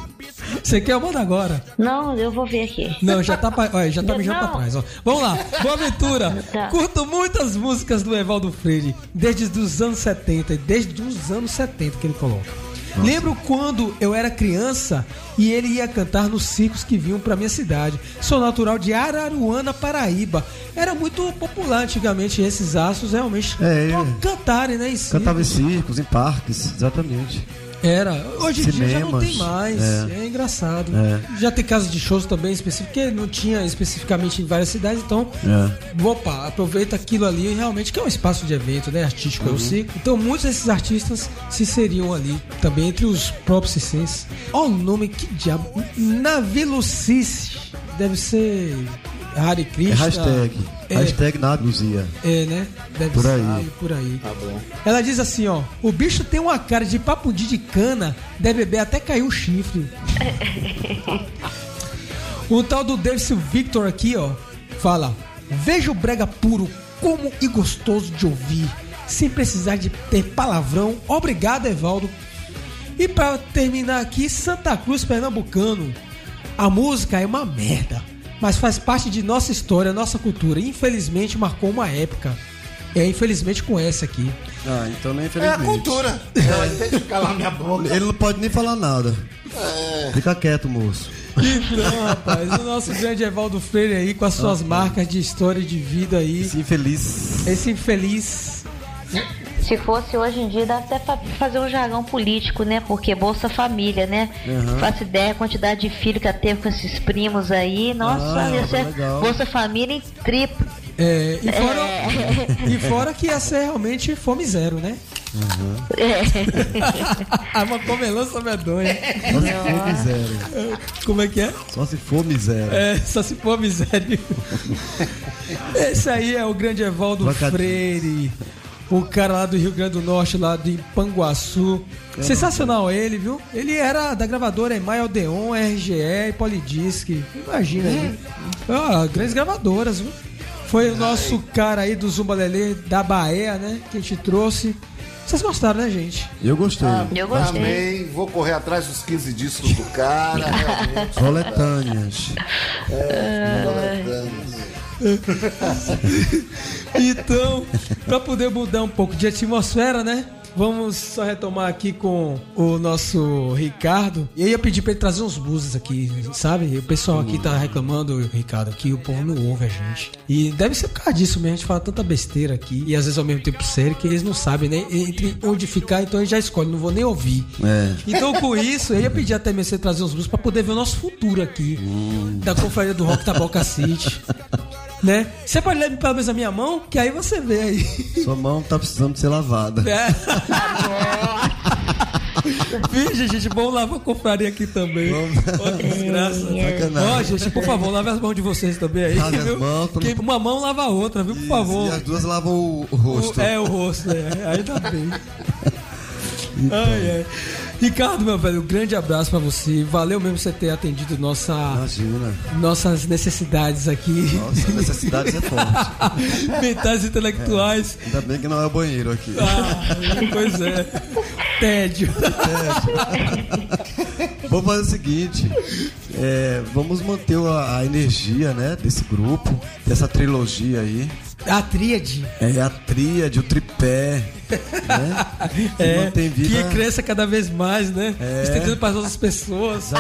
Speaker 2: Você quer, eu mando agora.
Speaker 4: Não, eu vou ver aqui.
Speaker 2: Não, já tá, pra, olha, já tá mijando pra trás, ó. Vamos lá, Boa Aventura.
Speaker 4: Tá.
Speaker 2: Curto muitas músicas do Evaldo Freire, desde os anos 70, e desde os anos 70 que ele coloca. Lembro quando eu era criança e ele ia cantar nos circos que vinham pra minha cidade. Sou natural de Araruana, Paraíba. Era muito popular antigamente esses astros realmente
Speaker 3: É, ele-
Speaker 2: cantarem, né? Em.
Speaker 3: Cantava em circos, em parques, exatamente.
Speaker 2: Era. Hoje em dia já não tem mais. É,
Speaker 3: é.
Speaker 2: engraçado.
Speaker 3: É.
Speaker 2: Já tem casas de shows também específicos, porque não tinha especificamente em várias cidades, então.
Speaker 3: É.
Speaker 2: Opa, aproveita aquilo ali, realmente, que é um espaço de evento, né? Artístico é o circo. Então, muitos desses artistas se seriam ali também entre os próprios circenses. Olha o nome, que diabo. Navilucis. Deve ser. Hare
Speaker 3: É
Speaker 2: Krishna.
Speaker 3: hashtag.
Speaker 2: É.
Speaker 3: Hashtag nada Luzia.
Speaker 2: É, né? Deve
Speaker 3: Por
Speaker 2: ser
Speaker 3: aí.
Speaker 2: por aí.
Speaker 5: Tá bom.
Speaker 2: Ela diz assim, ó. O bicho tem uma cara de papundi de cana, deve beber até cair o chifre. o tal do Davidson Victor aqui, ó, fala: Veja o brega puro, como e gostoso de ouvir, sem precisar de ter palavrão. Obrigado, Evaldo. E pra terminar aqui, Santa Cruz Pernambucano. A música é uma merda, mas faz parte de nossa história, nossa cultura. Infelizmente marcou uma época. É, infelizmente com essa aqui.
Speaker 3: Ah, então nem
Speaker 5: É a
Speaker 3: infelizmente.
Speaker 5: cultura. É, tem que calar minha boca.
Speaker 3: Ele não pode nem falar nada.
Speaker 5: É.
Speaker 3: Fica quieto, moço.
Speaker 2: Então, rapaz, o nosso grande Evaldo Freire aí com as suas marcas de história e de vida aí.
Speaker 3: Esse infeliz.
Speaker 2: Esse infeliz.
Speaker 4: Se fosse hoje em dia, dá até pra fazer um jargão político, né? Porque Bolsa Família, né?
Speaker 3: Uhum.
Speaker 4: Faço ideia a quantidade de filho que ela teve com esses primos aí. Nossa,
Speaker 3: Ah,
Speaker 4: ia ser
Speaker 3: legal.
Speaker 4: Bolsa Família em triplo.
Speaker 2: É, e, fora,
Speaker 4: É.
Speaker 2: e fora que ia ser realmente fome zero, né?
Speaker 4: É.
Speaker 2: Uma comelança medonha.
Speaker 3: Só se for miséria.
Speaker 2: Como é que é?
Speaker 3: Só se for miséria.
Speaker 2: É, só se for miséria. Esse aí é o grande Evaldo
Speaker 3: Trocadilhos.
Speaker 2: Freire. O cara lá do Rio Grande do Norte, lá de Panguaçu. Sensacional ele, viu? Ele era da gravadora Email Odeon, RGE e Polydisc. Imagina aí. Ah, grandes gravadoras, viu? Foi o nosso cara aí do Zumba Lelê da Bahia, né? Que a gente trouxe. Vocês gostaram, né, gente?
Speaker 3: Eu gostei.
Speaker 4: Eu gostei.
Speaker 5: Amei, vou correr atrás dos 15 discos do cara, realmente.
Speaker 3: Coletâneas.
Speaker 2: Então, para poder mudar um pouco de atmosfera, né? Vamos só retomar aqui com o nosso Ricardo. Eu ia pedir pra ele trazer uns buses aqui, sabe? O pessoal aqui tá reclamando, Ricardo, que o povo não ouve a gente. E deve ser por causa disso mesmo, a gente fala tanta besteira aqui. E às vezes ao mesmo tempo sério, que eles não sabem, né? Entre onde ficar, então eles já escolhem, não vou nem ouvir.
Speaker 3: É.
Speaker 2: Então, com isso, eu ia pedir até mesmo você trazer uns blues pra poder ver o nosso futuro aqui. Da Conferência do Rock Taboca City. Né? Você pode ler pelo menos a minha mão, que aí você vê aí.
Speaker 3: Sua mão tá precisando de ser lavada.
Speaker 2: É. Vixe, gente, vamos lavar a confraria aqui também. Ó, que desgraça. Ó, gente, por favor, lave as mãos de vocês também aí.
Speaker 3: Lave as
Speaker 2: viu?
Speaker 3: mãos, pra
Speaker 2: Que uma mão lava a outra, viu? Por favor.
Speaker 3: E as duas lavam o, rosto.
Speaker 2: O- é, o rosto, é. Ainda bem. Ai, ai. Ricardo, meu velho, um grande abraço pra você. Valeu mesmo você ter atendido nossa,
Speaker 3: Imagina.
Speaker 2: nossas necessidades aqui.
Speaker 3: Nossa, necessidades é forte.
Speaker 2: Mentais intelectuais.
Speaker 3: Ainda bem que não é o banheiro aqui.
Speaker 2: Ah, pois é. Tédio.
Speaker 3: Vamos fazer o seguinte: é, vamos manter a, a energia né, desse grupo, dessa trilogia aí.
Speaker 2: A tríade.
Speaker 3: É a tríade, o tripé. Né? Que
Speaker 2: É,
Speaker 3: mantém vida.
Speaker 2: que cresça cada vez mais, né?
Speaker 3: É.
Speaker 2: Estendendo para as outras pessoas.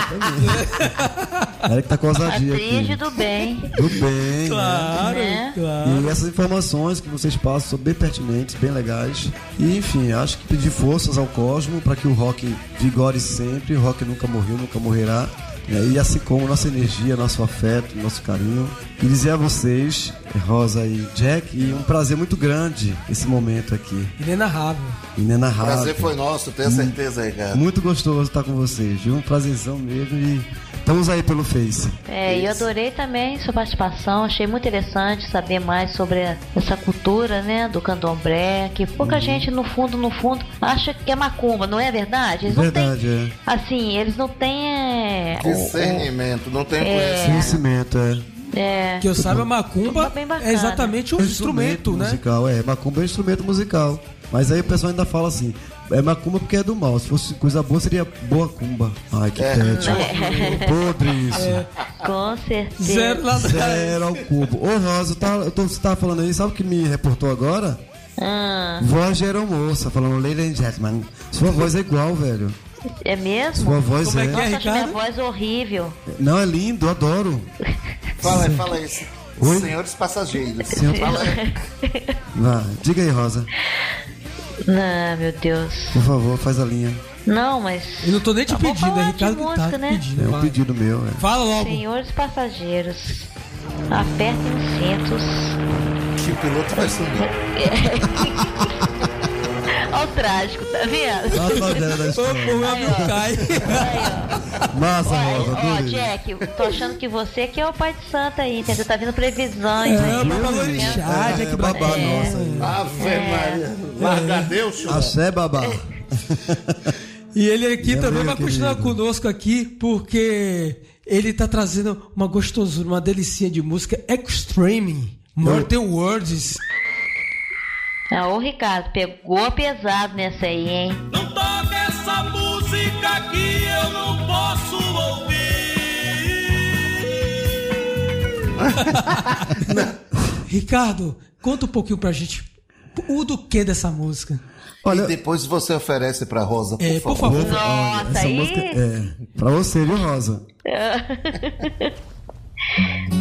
Speaker 3: Ela que tá com
Speaker 4: A
Speaker 3: ousadia
Speaker 4: tríade
Speaker 3: aqui.
Speaker 4: do bem.
Speaker 3: Do bem.
Speaker 2: Claro,
Speaker 4: Né?
Speaker 2: claro.
Speaker 3: E essas informações que vocês passam são bem pertinentes, bem legais. E enfim, acho que pedir forças ao Cosmo para que o rock vigore sempre. O rock nunca morreu, nunca morrerá. É, E assim como nossa energia, nosso afeto, nosso carinho. E dizer a vocês, Rosa e Jack, e um prazer muito grande esse momento aqui.
Speaker 2: Inenarrável.
Speaker 5: O
Speaker 3: Inenarrável.
Speaker 5: prazer foi nosso, tenho certeza, Ricardo.
Speaker 3: Muito gostoso estar com vocês, viu? Um prazerzão mesmo. E estamos aí pelo Face.
Speaker 4: É, e eu adorei também sua participação, achei muito interessante saber mais sobre essa cultura, né, do candomblé, que pouca
Speaker 3: Uhum.
Speaker 4: gente no fundo, no fundo, acha que é macumba, não é verdade? Eles
Speaker 3: Verdade,
Speaker 4: não
Speaker 3: é.
Speaker 4: têm, assim, eles não têm é,
Speaker 5: Discernimento, não tem
Speaker 4: É.
Speaker 5: conhecimento.
Speaker 3: Conhecimento, é.
Speaker 4: o- é,
Speaker 2: Que eu saiba, a macumba é exatamente um instrumento, né?
Speaker 3: musical, é. Macumba é instrumento musical. Mas aí o pessoal ainda fala assim, é macumba porque é do mal. Se fosse coisa boa, seria boa cumba. Ai, que
Speaker 5: É.
Speaker 3: tédio. Podre isso.
Speaker 4: com certeza.
Speaker 2: Zero lá.
Speaker 3: Zero ao cubo. Ô, Rosa, tá, eu tô, você tava falando aí, sabe o que me reportou agora?
Speaker 4: Ah,
Speaker 3: Voz de aeromoça, falando Lady and Gentlemen. Sua voz é igual, velho.
Speaker 4: É mesmo?
Speaker 3: Sua voz
Speaker 2: Como é
Speaker 3: é.
Speaker 2: que é,
Speaker 4: Nossa, acho minha
Speaker 2: Ricardo?
Speaker 4: voz horrível.
Speaker 3: Não, é lindo, eu adoro.
Speaker 5: Fala aí, fala isso.
Speaker 3: Oi?
Speaker 5: Senhores passageiros.
Speaker 3: Senhor-
Speaker 5: Fala aí.
Speaker 3: Vá, diga aí, Rosa.
Speaker 4: Ah, meu Deus.
Speaker 3: Por favor, faz a linha.
Speaker 4: Não, mas.
Speaker 2: Eu não tô nem te
Speaker 4: vamos
Speaker 2: pedindo, é
Speaker 4: falar de
Speaker 2: Ricardo que tá
Speaker 4: música, né?
Speaker 2: pedindo.
Speaker 3: É um
Speaker 2: vai.
Speaker 3: pedido meu, é.
Speaker 2: Fala logo.
Speaker 4: Senhores passageiros, apertem os cintos.
Speaker 5: Que o piloto vai sumir.
Speaker 4: Olha o trágico, tá vendo?
Speaker 3: Olha a tragédia da
Speaker 2: O, meu amigo cai.
Speaker 4: Olha,
Speaker 3: Rosa,
Speaker 4: ó,
Speaker 3: adorei.
Speaker 4: Jack, tô achando que você que é o pai de santo aí, entendeu? Tá vindo previsões
Speaker 2: É,
Speaker 4: aí.
Speaker 2: o Babalorixá,
Speaker 3: É,
Speaker 2: Jack
Speaker 3: é babá
Speaker 2: Bacana.
Speaker 3: nossa.
Speaker 5: Ave Maria. Larga Deus, senhor.
Speaker 3: Axé, babá.
Speaker 2: E ele aqui
Speaker 3: Meu
Speaker 2: também vai continuar
Speaker 3: querido.
Speaker 2: conosco aqui, porque ele tá trazendo uma gostosura, uma delicinha de música extreme. Morten Words.
Speaker 4: Ah, ô Ricardo, pegou pesado nessa aí, hein?
Speaker 7: Não toca essa música que eu não posso ouvir.
Speaker 2: Ricardo, conta um pouquinho pra gente o do que dessa música.
Speaker 3: Olha,
Speaker 5: E depois você oferece pra Rosa, por
Speaker 2: É, por
Speaker 5: favor.
Speaker 2: favor.
Speaker 3: olha,
Speaker 4: Nossa,
Speaker 3: essa
Speaker 4: aí-
Speaker 3: música é pra você, viu, Rosa?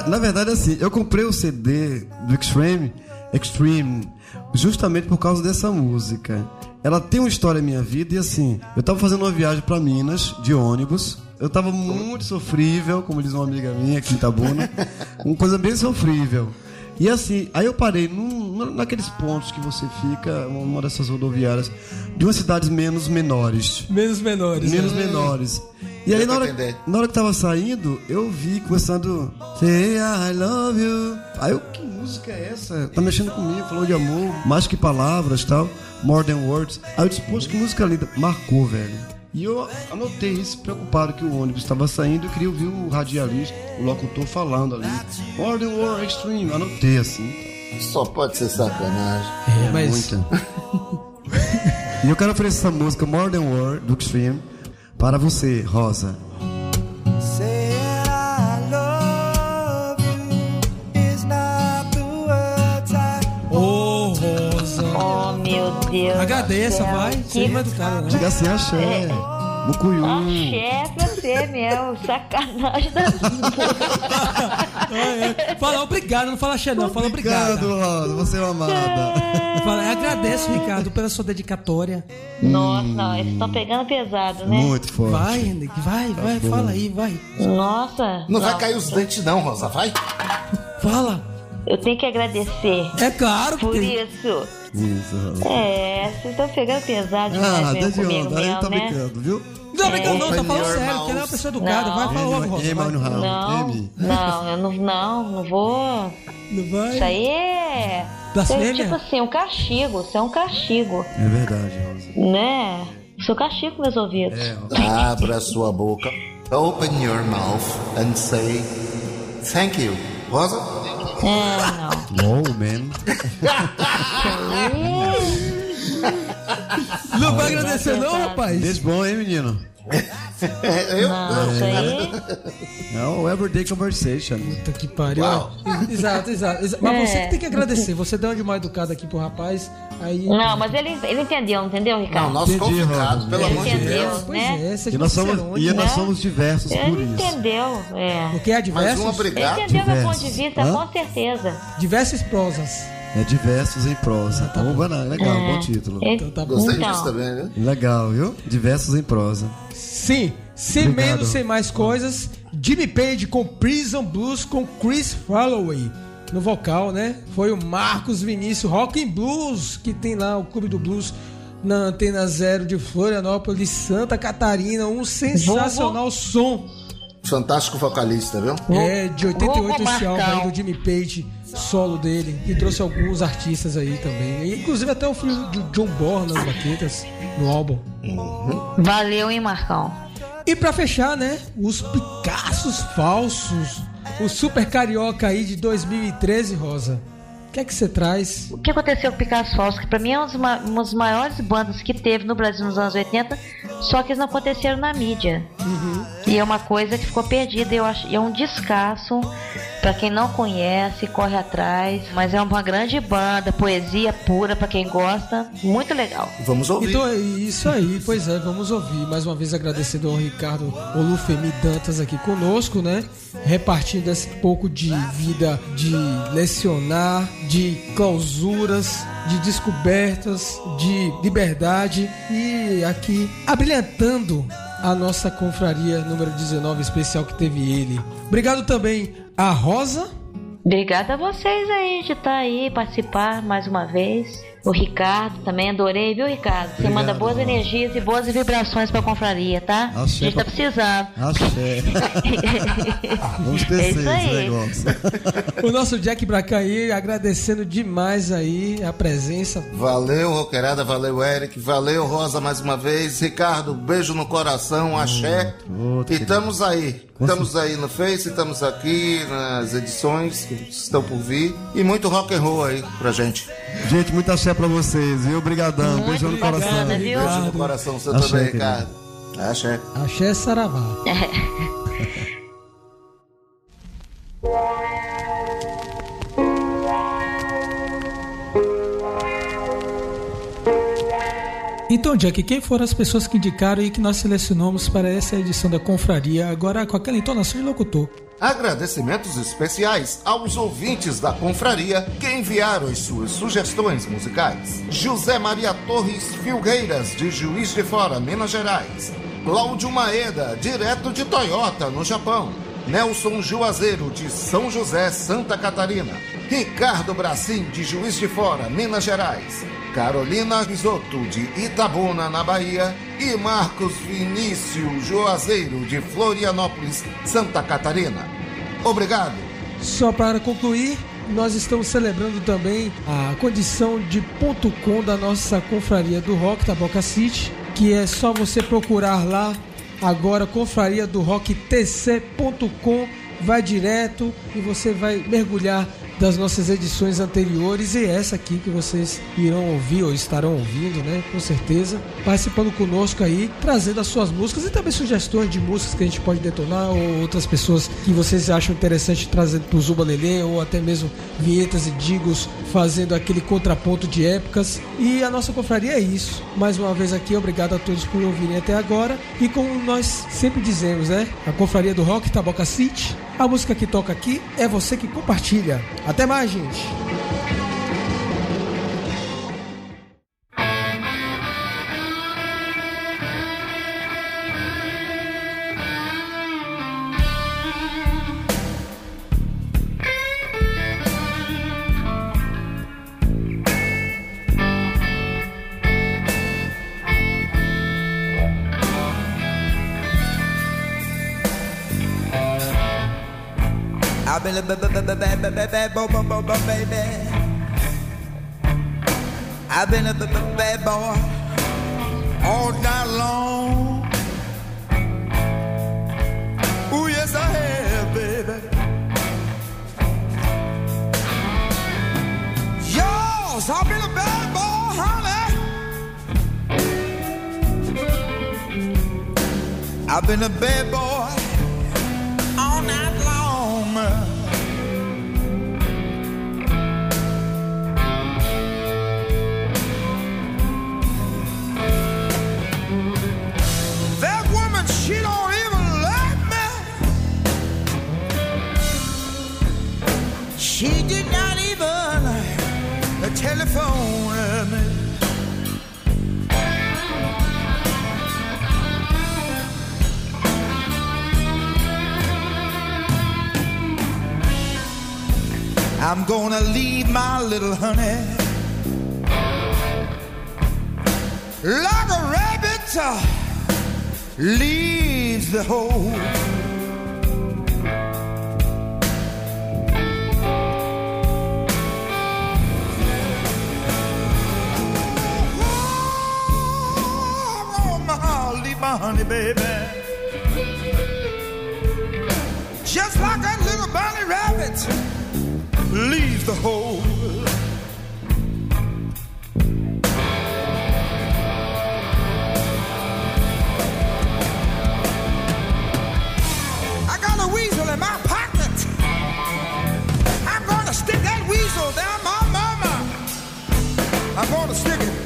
Speaker 3: Cara, na verdade, assim, eu comprei o CD do Extreme, Extreme, justamente por causa dessa música. Ela tem uma história na minha vida e assim, eu tava fazendo uma viagem pra Minas de ônibus Eu tava muito sofrível, como diz uma amiga minha aqui em Itabuna. uma coisa bem sofrível. E assim, aí eu parei num, naqueles pontos que você fica, uma dessas rodoviárias, de umas cidades menos menores.
Speaker 2: Menos menores.
Speaker 3: Menos
Speaker 2: né?
Speaker 3: menores. E aí, na hora, na hora que tava saindo, eu vi começando. Say I love you. Aí eu, que música é essa? Tá mexendo comigo, falou de amor, mais que palavras tal, more than words. Aí eu disse, poxa, que música linda. Marcou, velho. E eu anotei isso, preocupado que o ônibus estava saindo. Eu queria ouvir o radialista, o locutor falando ali. More than words, extreme. Anotei assim.
Speaker 5: Só pode ser sacanagem.
Speaker 2: É, mas
Speaker 3: Muita. e eu quero oferecer essa música, More Than Word, do Extreme, para você, Rosa.
Speaker 2: Ô, Rosa.
Speaker 4: Oh, meu Deus.
Speaker 2: Agradeça, vai.
Speaker 4: Que
Speaker 2: Seja educada, né?
Speaker 3: Diga assim, axé. Mucuyu.
Speaker 4: axé pra você mesmo. Sacanagem da
Speaker 2: É, Fala obrigado, não fala axé, não. Fala obrigado.
Speaker 3: Obrigado, Rosa. Você é uma amada.
Speaker 2: Fala, agradeço, Ricardo, pela sua dedicatória.
Speaker 4: Nossa, não, eles estão pegando pesado, né?
Speaker 3: Muito forte.
Speaker 2: Vai, Henrique, vai, vai, fala aí, vai.
Speaker 4: Nossa.
Speaker 5: Não vai cair os dentes, não, Rosa, vai?
Speaker 2: Fala.
Speaker 4: Eu tenho que agradecer.
Speaker 2: É claro que
Speaker 4: Por
Speaker 2: tem.
Speaker 4: isso.
Speaker 3: Isso, Rosa.
Speaker 4: É, vocês estão pegando pesado demais
Speaker 3: Ah,
Speaker 4: mesmo
Speaker 3: desde
Speaker 4: comigo
Speaker 3: onda. Aí
Speaker 4: mesmo,
Speaker 3: tá
Speaker 4: né?
Speaker 3: brincando, viu?
Speaker 2: Não, brincando não, tá falando sério, porque ela é uma pessoa educada.
Speaker 4: Não.
Speaker 2: Vai, fala logo, Rosa.
Speaker 4: Não, não, eu não, não, não vou.
Speaker 2: Não vai?
Speaker 4: Isso aí é. Isso é
Speaker 2: Blasfêmia?
Speaker 4: tipo assim, um castigo. Isso é um castigo,
Speaker 3: É verdade, Rosa.
Speaker 4: né? Isso é um castigo com meus ouvidos.
Speaker 3: É, Rosa.
Speaker 5: Abra sua boca. Open your mouth and say thank you. Rosa?
Speaker 4: É, não.
Speaker 3: Wow, man.
Speaker 2: Não vai agradecer, não, rapaz?
Speaker 3: Beijo bom, hein, menino?
Speaker 5: Eu?
Speaker 4: Não, aí.
Speaker 3: É o Everyday Conversation.
Speaker 2: Puta que pariu.
Speaker 5: Uau.
Speaker 2: Exato, exato. exa- Mas
Speaker 4: É.
Speaker 2: você que tem que agradecer. Você deu uma de mal educada aqui pro rapaz. Aí.
Speaker 4: Não, mas ele, ele entendeu, entendeu,
Speaker 5: Não,
Speaker 4: Ricardo?
Speaker 5: nosso
Speaker 3: Entendi,
Speaker 5: convidado, pelo amor de
Speaker 4: Entendeu?
Speaker 5: Deus.
Speaker 2: Pois
Speaker 4: né?
Speaker 2: é,
Speaker 3: E nós somos, e nós
Speaker 4: né?
Speaker 3: somos diversos por
Speaker 4: Ele
Speaker 3: isso.
Speaker 4: entendeu, é.
Speaker 2: Porque
Speaker 5: Mais
Speaker 2: diversos,
Speaker 5: um
Speaker 4: Ele
Speaker 5: obrigado.
Speaker 4: entendeu meu
Speaker 3: Diversos.
Speaker 4: ponto de vista,
Speaker 3: Hã?
Speaker 4: com certeza.
Speaker 2: diversas prosas.
Speaker 3: É diversos em prosa. Tá bom? Legal,
Speaker 4: É.
Speaker 3: bom título.
Speaker 4: Ele-
Speaker 2: Então tá bom.
Speaker 5: Gostei
Speaker 4: Então.
Speaker 5: disso também, viu?
Speaker 3: Legal, viu? Diversos em prosa.
Speaker 2: Sim, sem
Speaker 3: Obrigado.
Speaker 2: menos, sem mais coisas. Jimmy Page com Prison Blues com Chris Holloway no vocal, né? Foi o Marcos Vinícius Rock and Blues que tem lá o Clube do Blues na Antena Zero de Florianópolis, Santa Catarina. Um sensacional som.
Speaker 5: Fantástico vocalista, viu?
Speaker 2: É, de 88
Speaker 4: Vou
Speaker 2: esse álbum aí do Jimmy Page, solo dele, que trouxe alguns artistas aí também. Inclusive até o filho de John Born nas baquetas no álbum.
Speaker 4: Valeu, hein, Marcão?
Speaker 2: E pra fechar, né, os Picassos falsos, o Super Carioca aí de 2013, Rosa. O que é que você traz?
Speaker 4: O que aconteceu com o Picasso Falso? Que pra mim é uma uma das maiores bandas que teve no Brasil nos anos 80, só que eles não aconteceram na mídia. E é uma coisa que ficou perdida. Eu acho, é um descasso. Pra quem não conhece, corre atrás. Mas é uma grande banda, poesia pura pra quem gosta. Muito legal.
Speaker 5: Vamos ouvir.
Speaker 2: Então é isso aí, pois é, vamos ouvir. Mais uma vez agradecendo ao Ricardo Olufemi Dantas aqui conosco, né? Repartindo esse pouco de vida de lecionar, de clausuras, de descobertas, de liberdade e aqui abrilhantando a nossa confraria número 19 especial que teve ele. Obrigado também a Rosa.
Speaker 4: Obrigada a vocês aí de estar aí, participar mais uma vez. O Ricardo também, adorei, viu, Ricardo? Você
Speaker 3: Obrigado,
Speaker 4: manda boas
Speaker 3: Rosa.
Speaker 4: energias e boas vibrações pra confraria, tá? a
Speaker 3: Axé
Speaker 4: gente tá
Speaker 3: pra-
Speaker 4: precisando.
Speaker 3: Axé. Vamos
Speaker 4: É
Speaker 3: crescer
Speaker 4: isso
Speaker 3: esse
Speaker 4: aí.
Speaker 3: negócio.
Speaker 2: O nosso Jack Bracaí agradecendo demais aí a presença.
Speaker 5: Valeu, Roqueirada, valeu, Eric, valeu, Rosa, mais uma vez. Ricardo, beijo no coração, axé.
Speaker 3: outro,
Speaker 5: e estamos aí. Estamos aí no Face, estamos aqui nas edições que estão por vir. E muito rock and roll aí pra gente.
Speaker 3: Gente, muita axé pra vocês, viu? Obrigadão.
Speaker 4: Muito
Speaker 3: Beijão no
Speaker 4: bacana,
Speaker 3: coração.
Speaker 4: viu?
Speaker 5: Beijo no coração, você
Speaker 3: Axé,
Speaker 5: também. Ricardo. Axé.
Speaker 2: Axé Saravá. Então, Jack, quem foram as pessoas que indicaram e que nós selecionamos para essa edição da Confraria, agora com aquela entonação de locutor?
Speaker 5: Agradecimentos especiais aos ouvintes da confraria que enviaram as suas sugestões musicais. José Maria Torres Filgueiras, de Juiz de Fora, Minas Gerais. Cláudio Maeda, direto de Toyota, no Japão. Nelson Juazeiro, de São José, Santa Catarina. Ricardo Bracim, de Juiz de Fora, Minas Gerais. Carolina Risotto, de Itabuna, na Bahia. E Marcos Vinícius Juazeiro, de Florianópolis, Santa Catarina. Obrigado.
Speaker 2: Só para concluir, nós estamos celebrando também a condição de ponto com da nossa confraria do rock, Taboca City, que é só você procurar lá agora confraria do rock tc.com, vai direto e você vai mergulhar das nossas edições anteriores e essa aqui que vocês irão ouvir ou estarão ouvindo, né? Com certeza. Participando conosco aí, trazendo as suas músicas e também sugestões de músicas que a gente pode detonar ou outras pessoas que vocês acham interessante trazer pro Zuba Lelê ou até mesmo vinhetas e digos fazendo aquele contraponto de épocas. E a nossa confraria é isso. Mais uma vez aqui, obrigado a todos por ouvirem até agora. E como nós sempre dizemos, né? A confraria do rock Taboca City. A música que toca aqui é você que compartilha. Até mais, gente.
Speaker 12: Boy, baby. I've been a bad, boy all night long. Ooh, yes, I have, baby. Yours, I've been a bad boy, honey. I've been a bad boy telephone me. I'm gonna leave my little honey like a rabbit uh, leaves the hole. Baby. Just like that little bunny rabbit leaves the hole. I got a weasel in my pocket. I'm gonna stick that weasel down my mama. I'm gonna stick it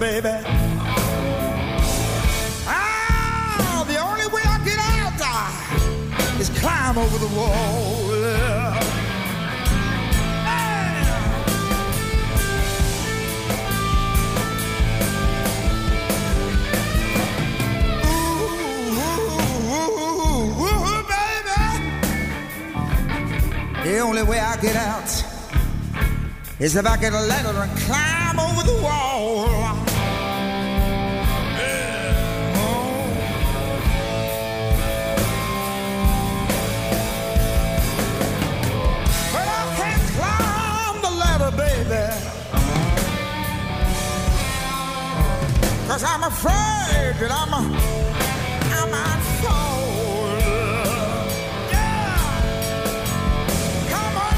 Speaker 7: baby. Ah, the only way I get out ah, is climb over the wall. Yeah. Ah. The only way I get out is if I get a ladder and climb over the wall. Cause I'm afraid that I'm, a, I'm. Yeah. Come on.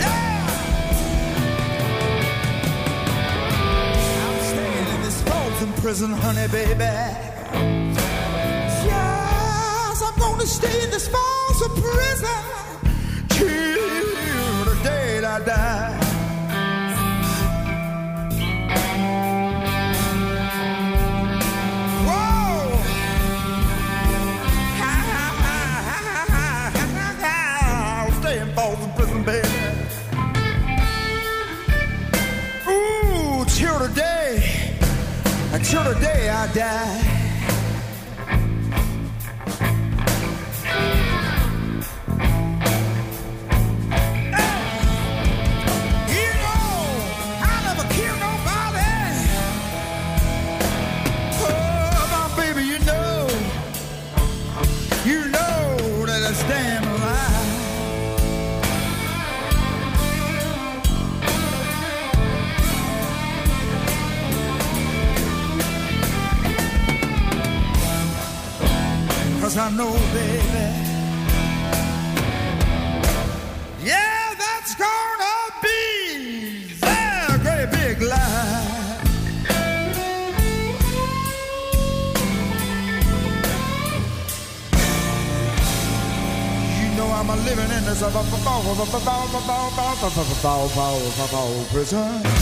Speaker 7: Yeah. I'm staying in this frozen prison, honey, baby. Yes, I'm gonna stay in this frozen prison. Till the day I die. till the day I die. prison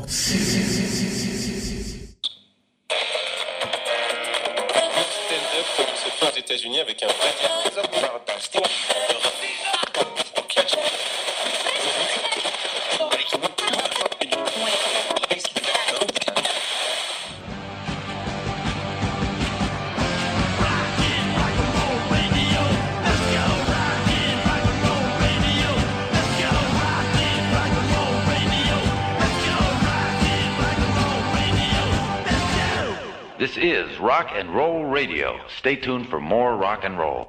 Speaker 2: Tá
Speaker 13: and Roll Radio. Stay tuned for more rock and roll.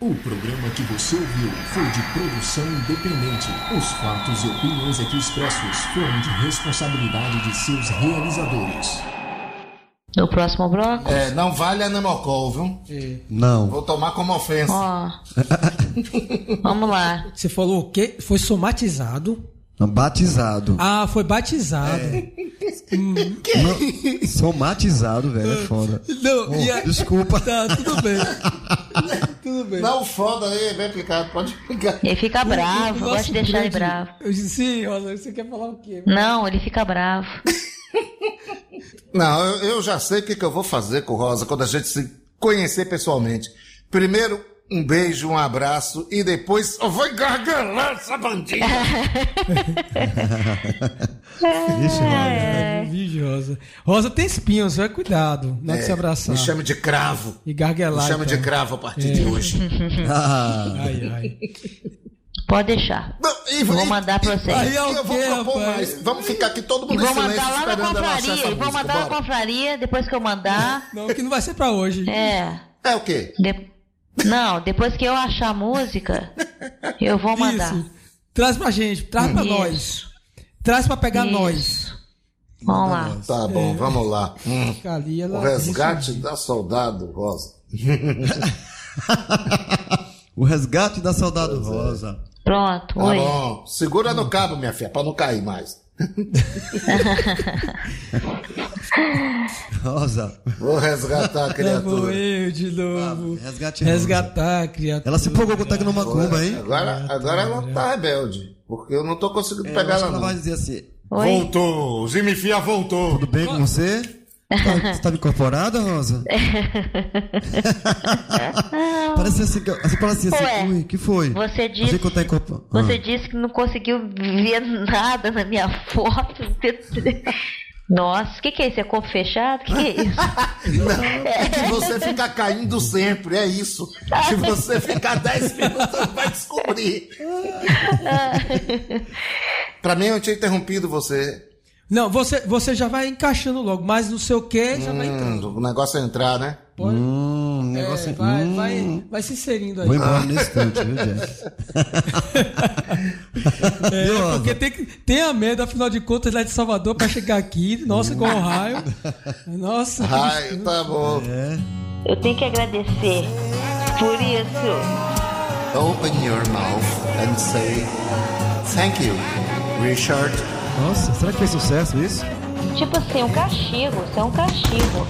Speaker 1: O programa que você ouviu foi de produção independente. Os fatos e opiniões aqui expressos foram de responsabilidade de seus realizadores.
Speaker 4: No próximo bloco?
Speaker 5: É, não vale a Nemocol, viu?
Speaker 3: Não.
Speaker 5: Vou tomar como ofensa.
Speaker 4: Ó. Vamos lá.
Speaker 2: Você falou o quê? Foi somatizado.
Speaker 3: Não, Batizado.
Speaker 2: Ah, foi batizado. Hum.
Speaker 3: Não, somatizado, velho, é foda.
Speaker 2: Não,
Speaker 3: Oh,
Speaker 2: a-
Speaker 3: Desculpa.
Speaker 2: Tá, tudo bem. tudo bem.
Speaker 5: Não, foda aí, bem aplicado, pode ficar.
Speaker 4: Ele fica bravo, eu gosto de deixar ele
Speaker 2: grande-
Speaker 4: bravo.
Speaker 2: Eu disse, sim, Rosa, você quer falar o quê?
Speaker 4: Não, ele fica bravo.
Speaker 5: Não, eu, eu já sei o que, que eu vou fazer com o Rosa quando a gente se conhecer pessoalmente. Primeiro, um beijo, um abraço e depois eu vou gargalar essa bandida.
Speaker 3: Vixe,
Speaker 2: É, Vixe, Rosa. Rosa tem espinhos, vai cuidado. Não é, que se abraçar.
Speaker 5: me chame de cravo.
Speaker 2: E garguelar.
Speaker 5: Me chame
Speaker 2: então.
Speaker 5: de cravo a partir
Speaker 2: É.
Speaker 5: de hoje.
Speaker 3: Ah.
Speaker 2: Ai, ai.
Speaker 4: Pode deixar.
Speaker 5: E,
Speaker 4: Vou mandar pra vocês.
Speaker 5: Aí eu vou propor mais. Vamos ficar aqui todo
Speaker 4: E
Speaker 5: mundo em
Speaker 4: vou
Speaker 5: silêncio
Speaker 4: mandar lá na confraria. E vou
Speaker 5: música.
Speaker 4: mandar na confraria, depois que eu mandar.
Speaker 2: Não, que não vai ser pra hoje.
Speaker 4: É.
Speaker 5: É o quê?
Speaker 4: De- Não, depois que eu achar a música, eu vou mandar.
Speaker 2: Isso. Traz pra gente, traz pra
Speaker 4: Isso.
Speaker 2: nós. Traz pra pegar
Speaker 4: Isso.
Speaker 2: nós.
Speaker 4: Vamos lá.
Speaker 5: Tá bom,
Speaker 2: É.
Speaker 5: vamos lá. Hum. O resgate da soldado Rosa.
Speaker 3: O resgate da saudade rosa.
Speaker 4: Pronto,
Speaker 5: Tá
Speaker 4: oi.
Speaker 5: bom. Segura no cabo, minha filha, pra não cair mais.
Speaker 3: Rosa.
Speaker 5: Vou resgatar a
Speaker 2: vou
Speaker 5: criatura.
Speaker 2: eu de novo.
Speaker 3: Resgate
Speaker 2: Resgatar a criatura.
Speaker 3: Ela se empolgou com o Tecnomacumba, hein?
Speaker 5: Agora, agora ela tá rebelde. Porque eu não tô conseguindo
Speaker 3: É,
Speaker 5: pegar ela, não.
Speaker 3: vai dizer assim.
Speaker 4: Oi.
Speaker 5: Voltou, Zimifia voltou.
Speaker 3: Tudo bem com você? Tá- Você tava incorporada, Rosa? Parece assim, que- assim, parece assim,
Speaker 4: Ué,
Speaker 3: ui, que foi?
Speaker 4: Você disse,
Speaker 3: que eu tô incorporado.
Speaker 4: você disse que não conseguiu ver nada na minha foto. Nossa, o que, que é isso? É corpo fechado? O que, que é isso?
Speaker 5: É que você fica caindo sempre, é isso. Se você ficar 10 minutos, vai descobrir. Pra mim, eu tinha interrompido você.
Speaker 2: Não, você, você já vai encaixando logo, mas no seu quê já vai entrando.
Speaker 5: Hum, o negócio é entrar, né?
Speaker 3: Hum,
Speaker 2: É,
Speaker 3: negócio
Speaker 2: vai,
Speaker 3: hum.
Speaker 2: vai, vai se inserindo aí.
Speaker 3: Vou embora nesse instante, viu, Jeff?
Speaker 2: É, porque tem, que- tenha medo, afinal de contas, lá de Salvador pra chegar aqui. Nossa, com o raio. Nossa. que
Speaker 5: Raio, tá bom.
Speaker 3: É.
Speaker 4: Eu tenho que agradecer por isso.
Speaker 5: Open your mouth and say thank you, Richard.
Speaker 3: Nossa, será que fez sucesso isso?
Speaker 4: Tipo assim, um castigo. Isso é um castigo.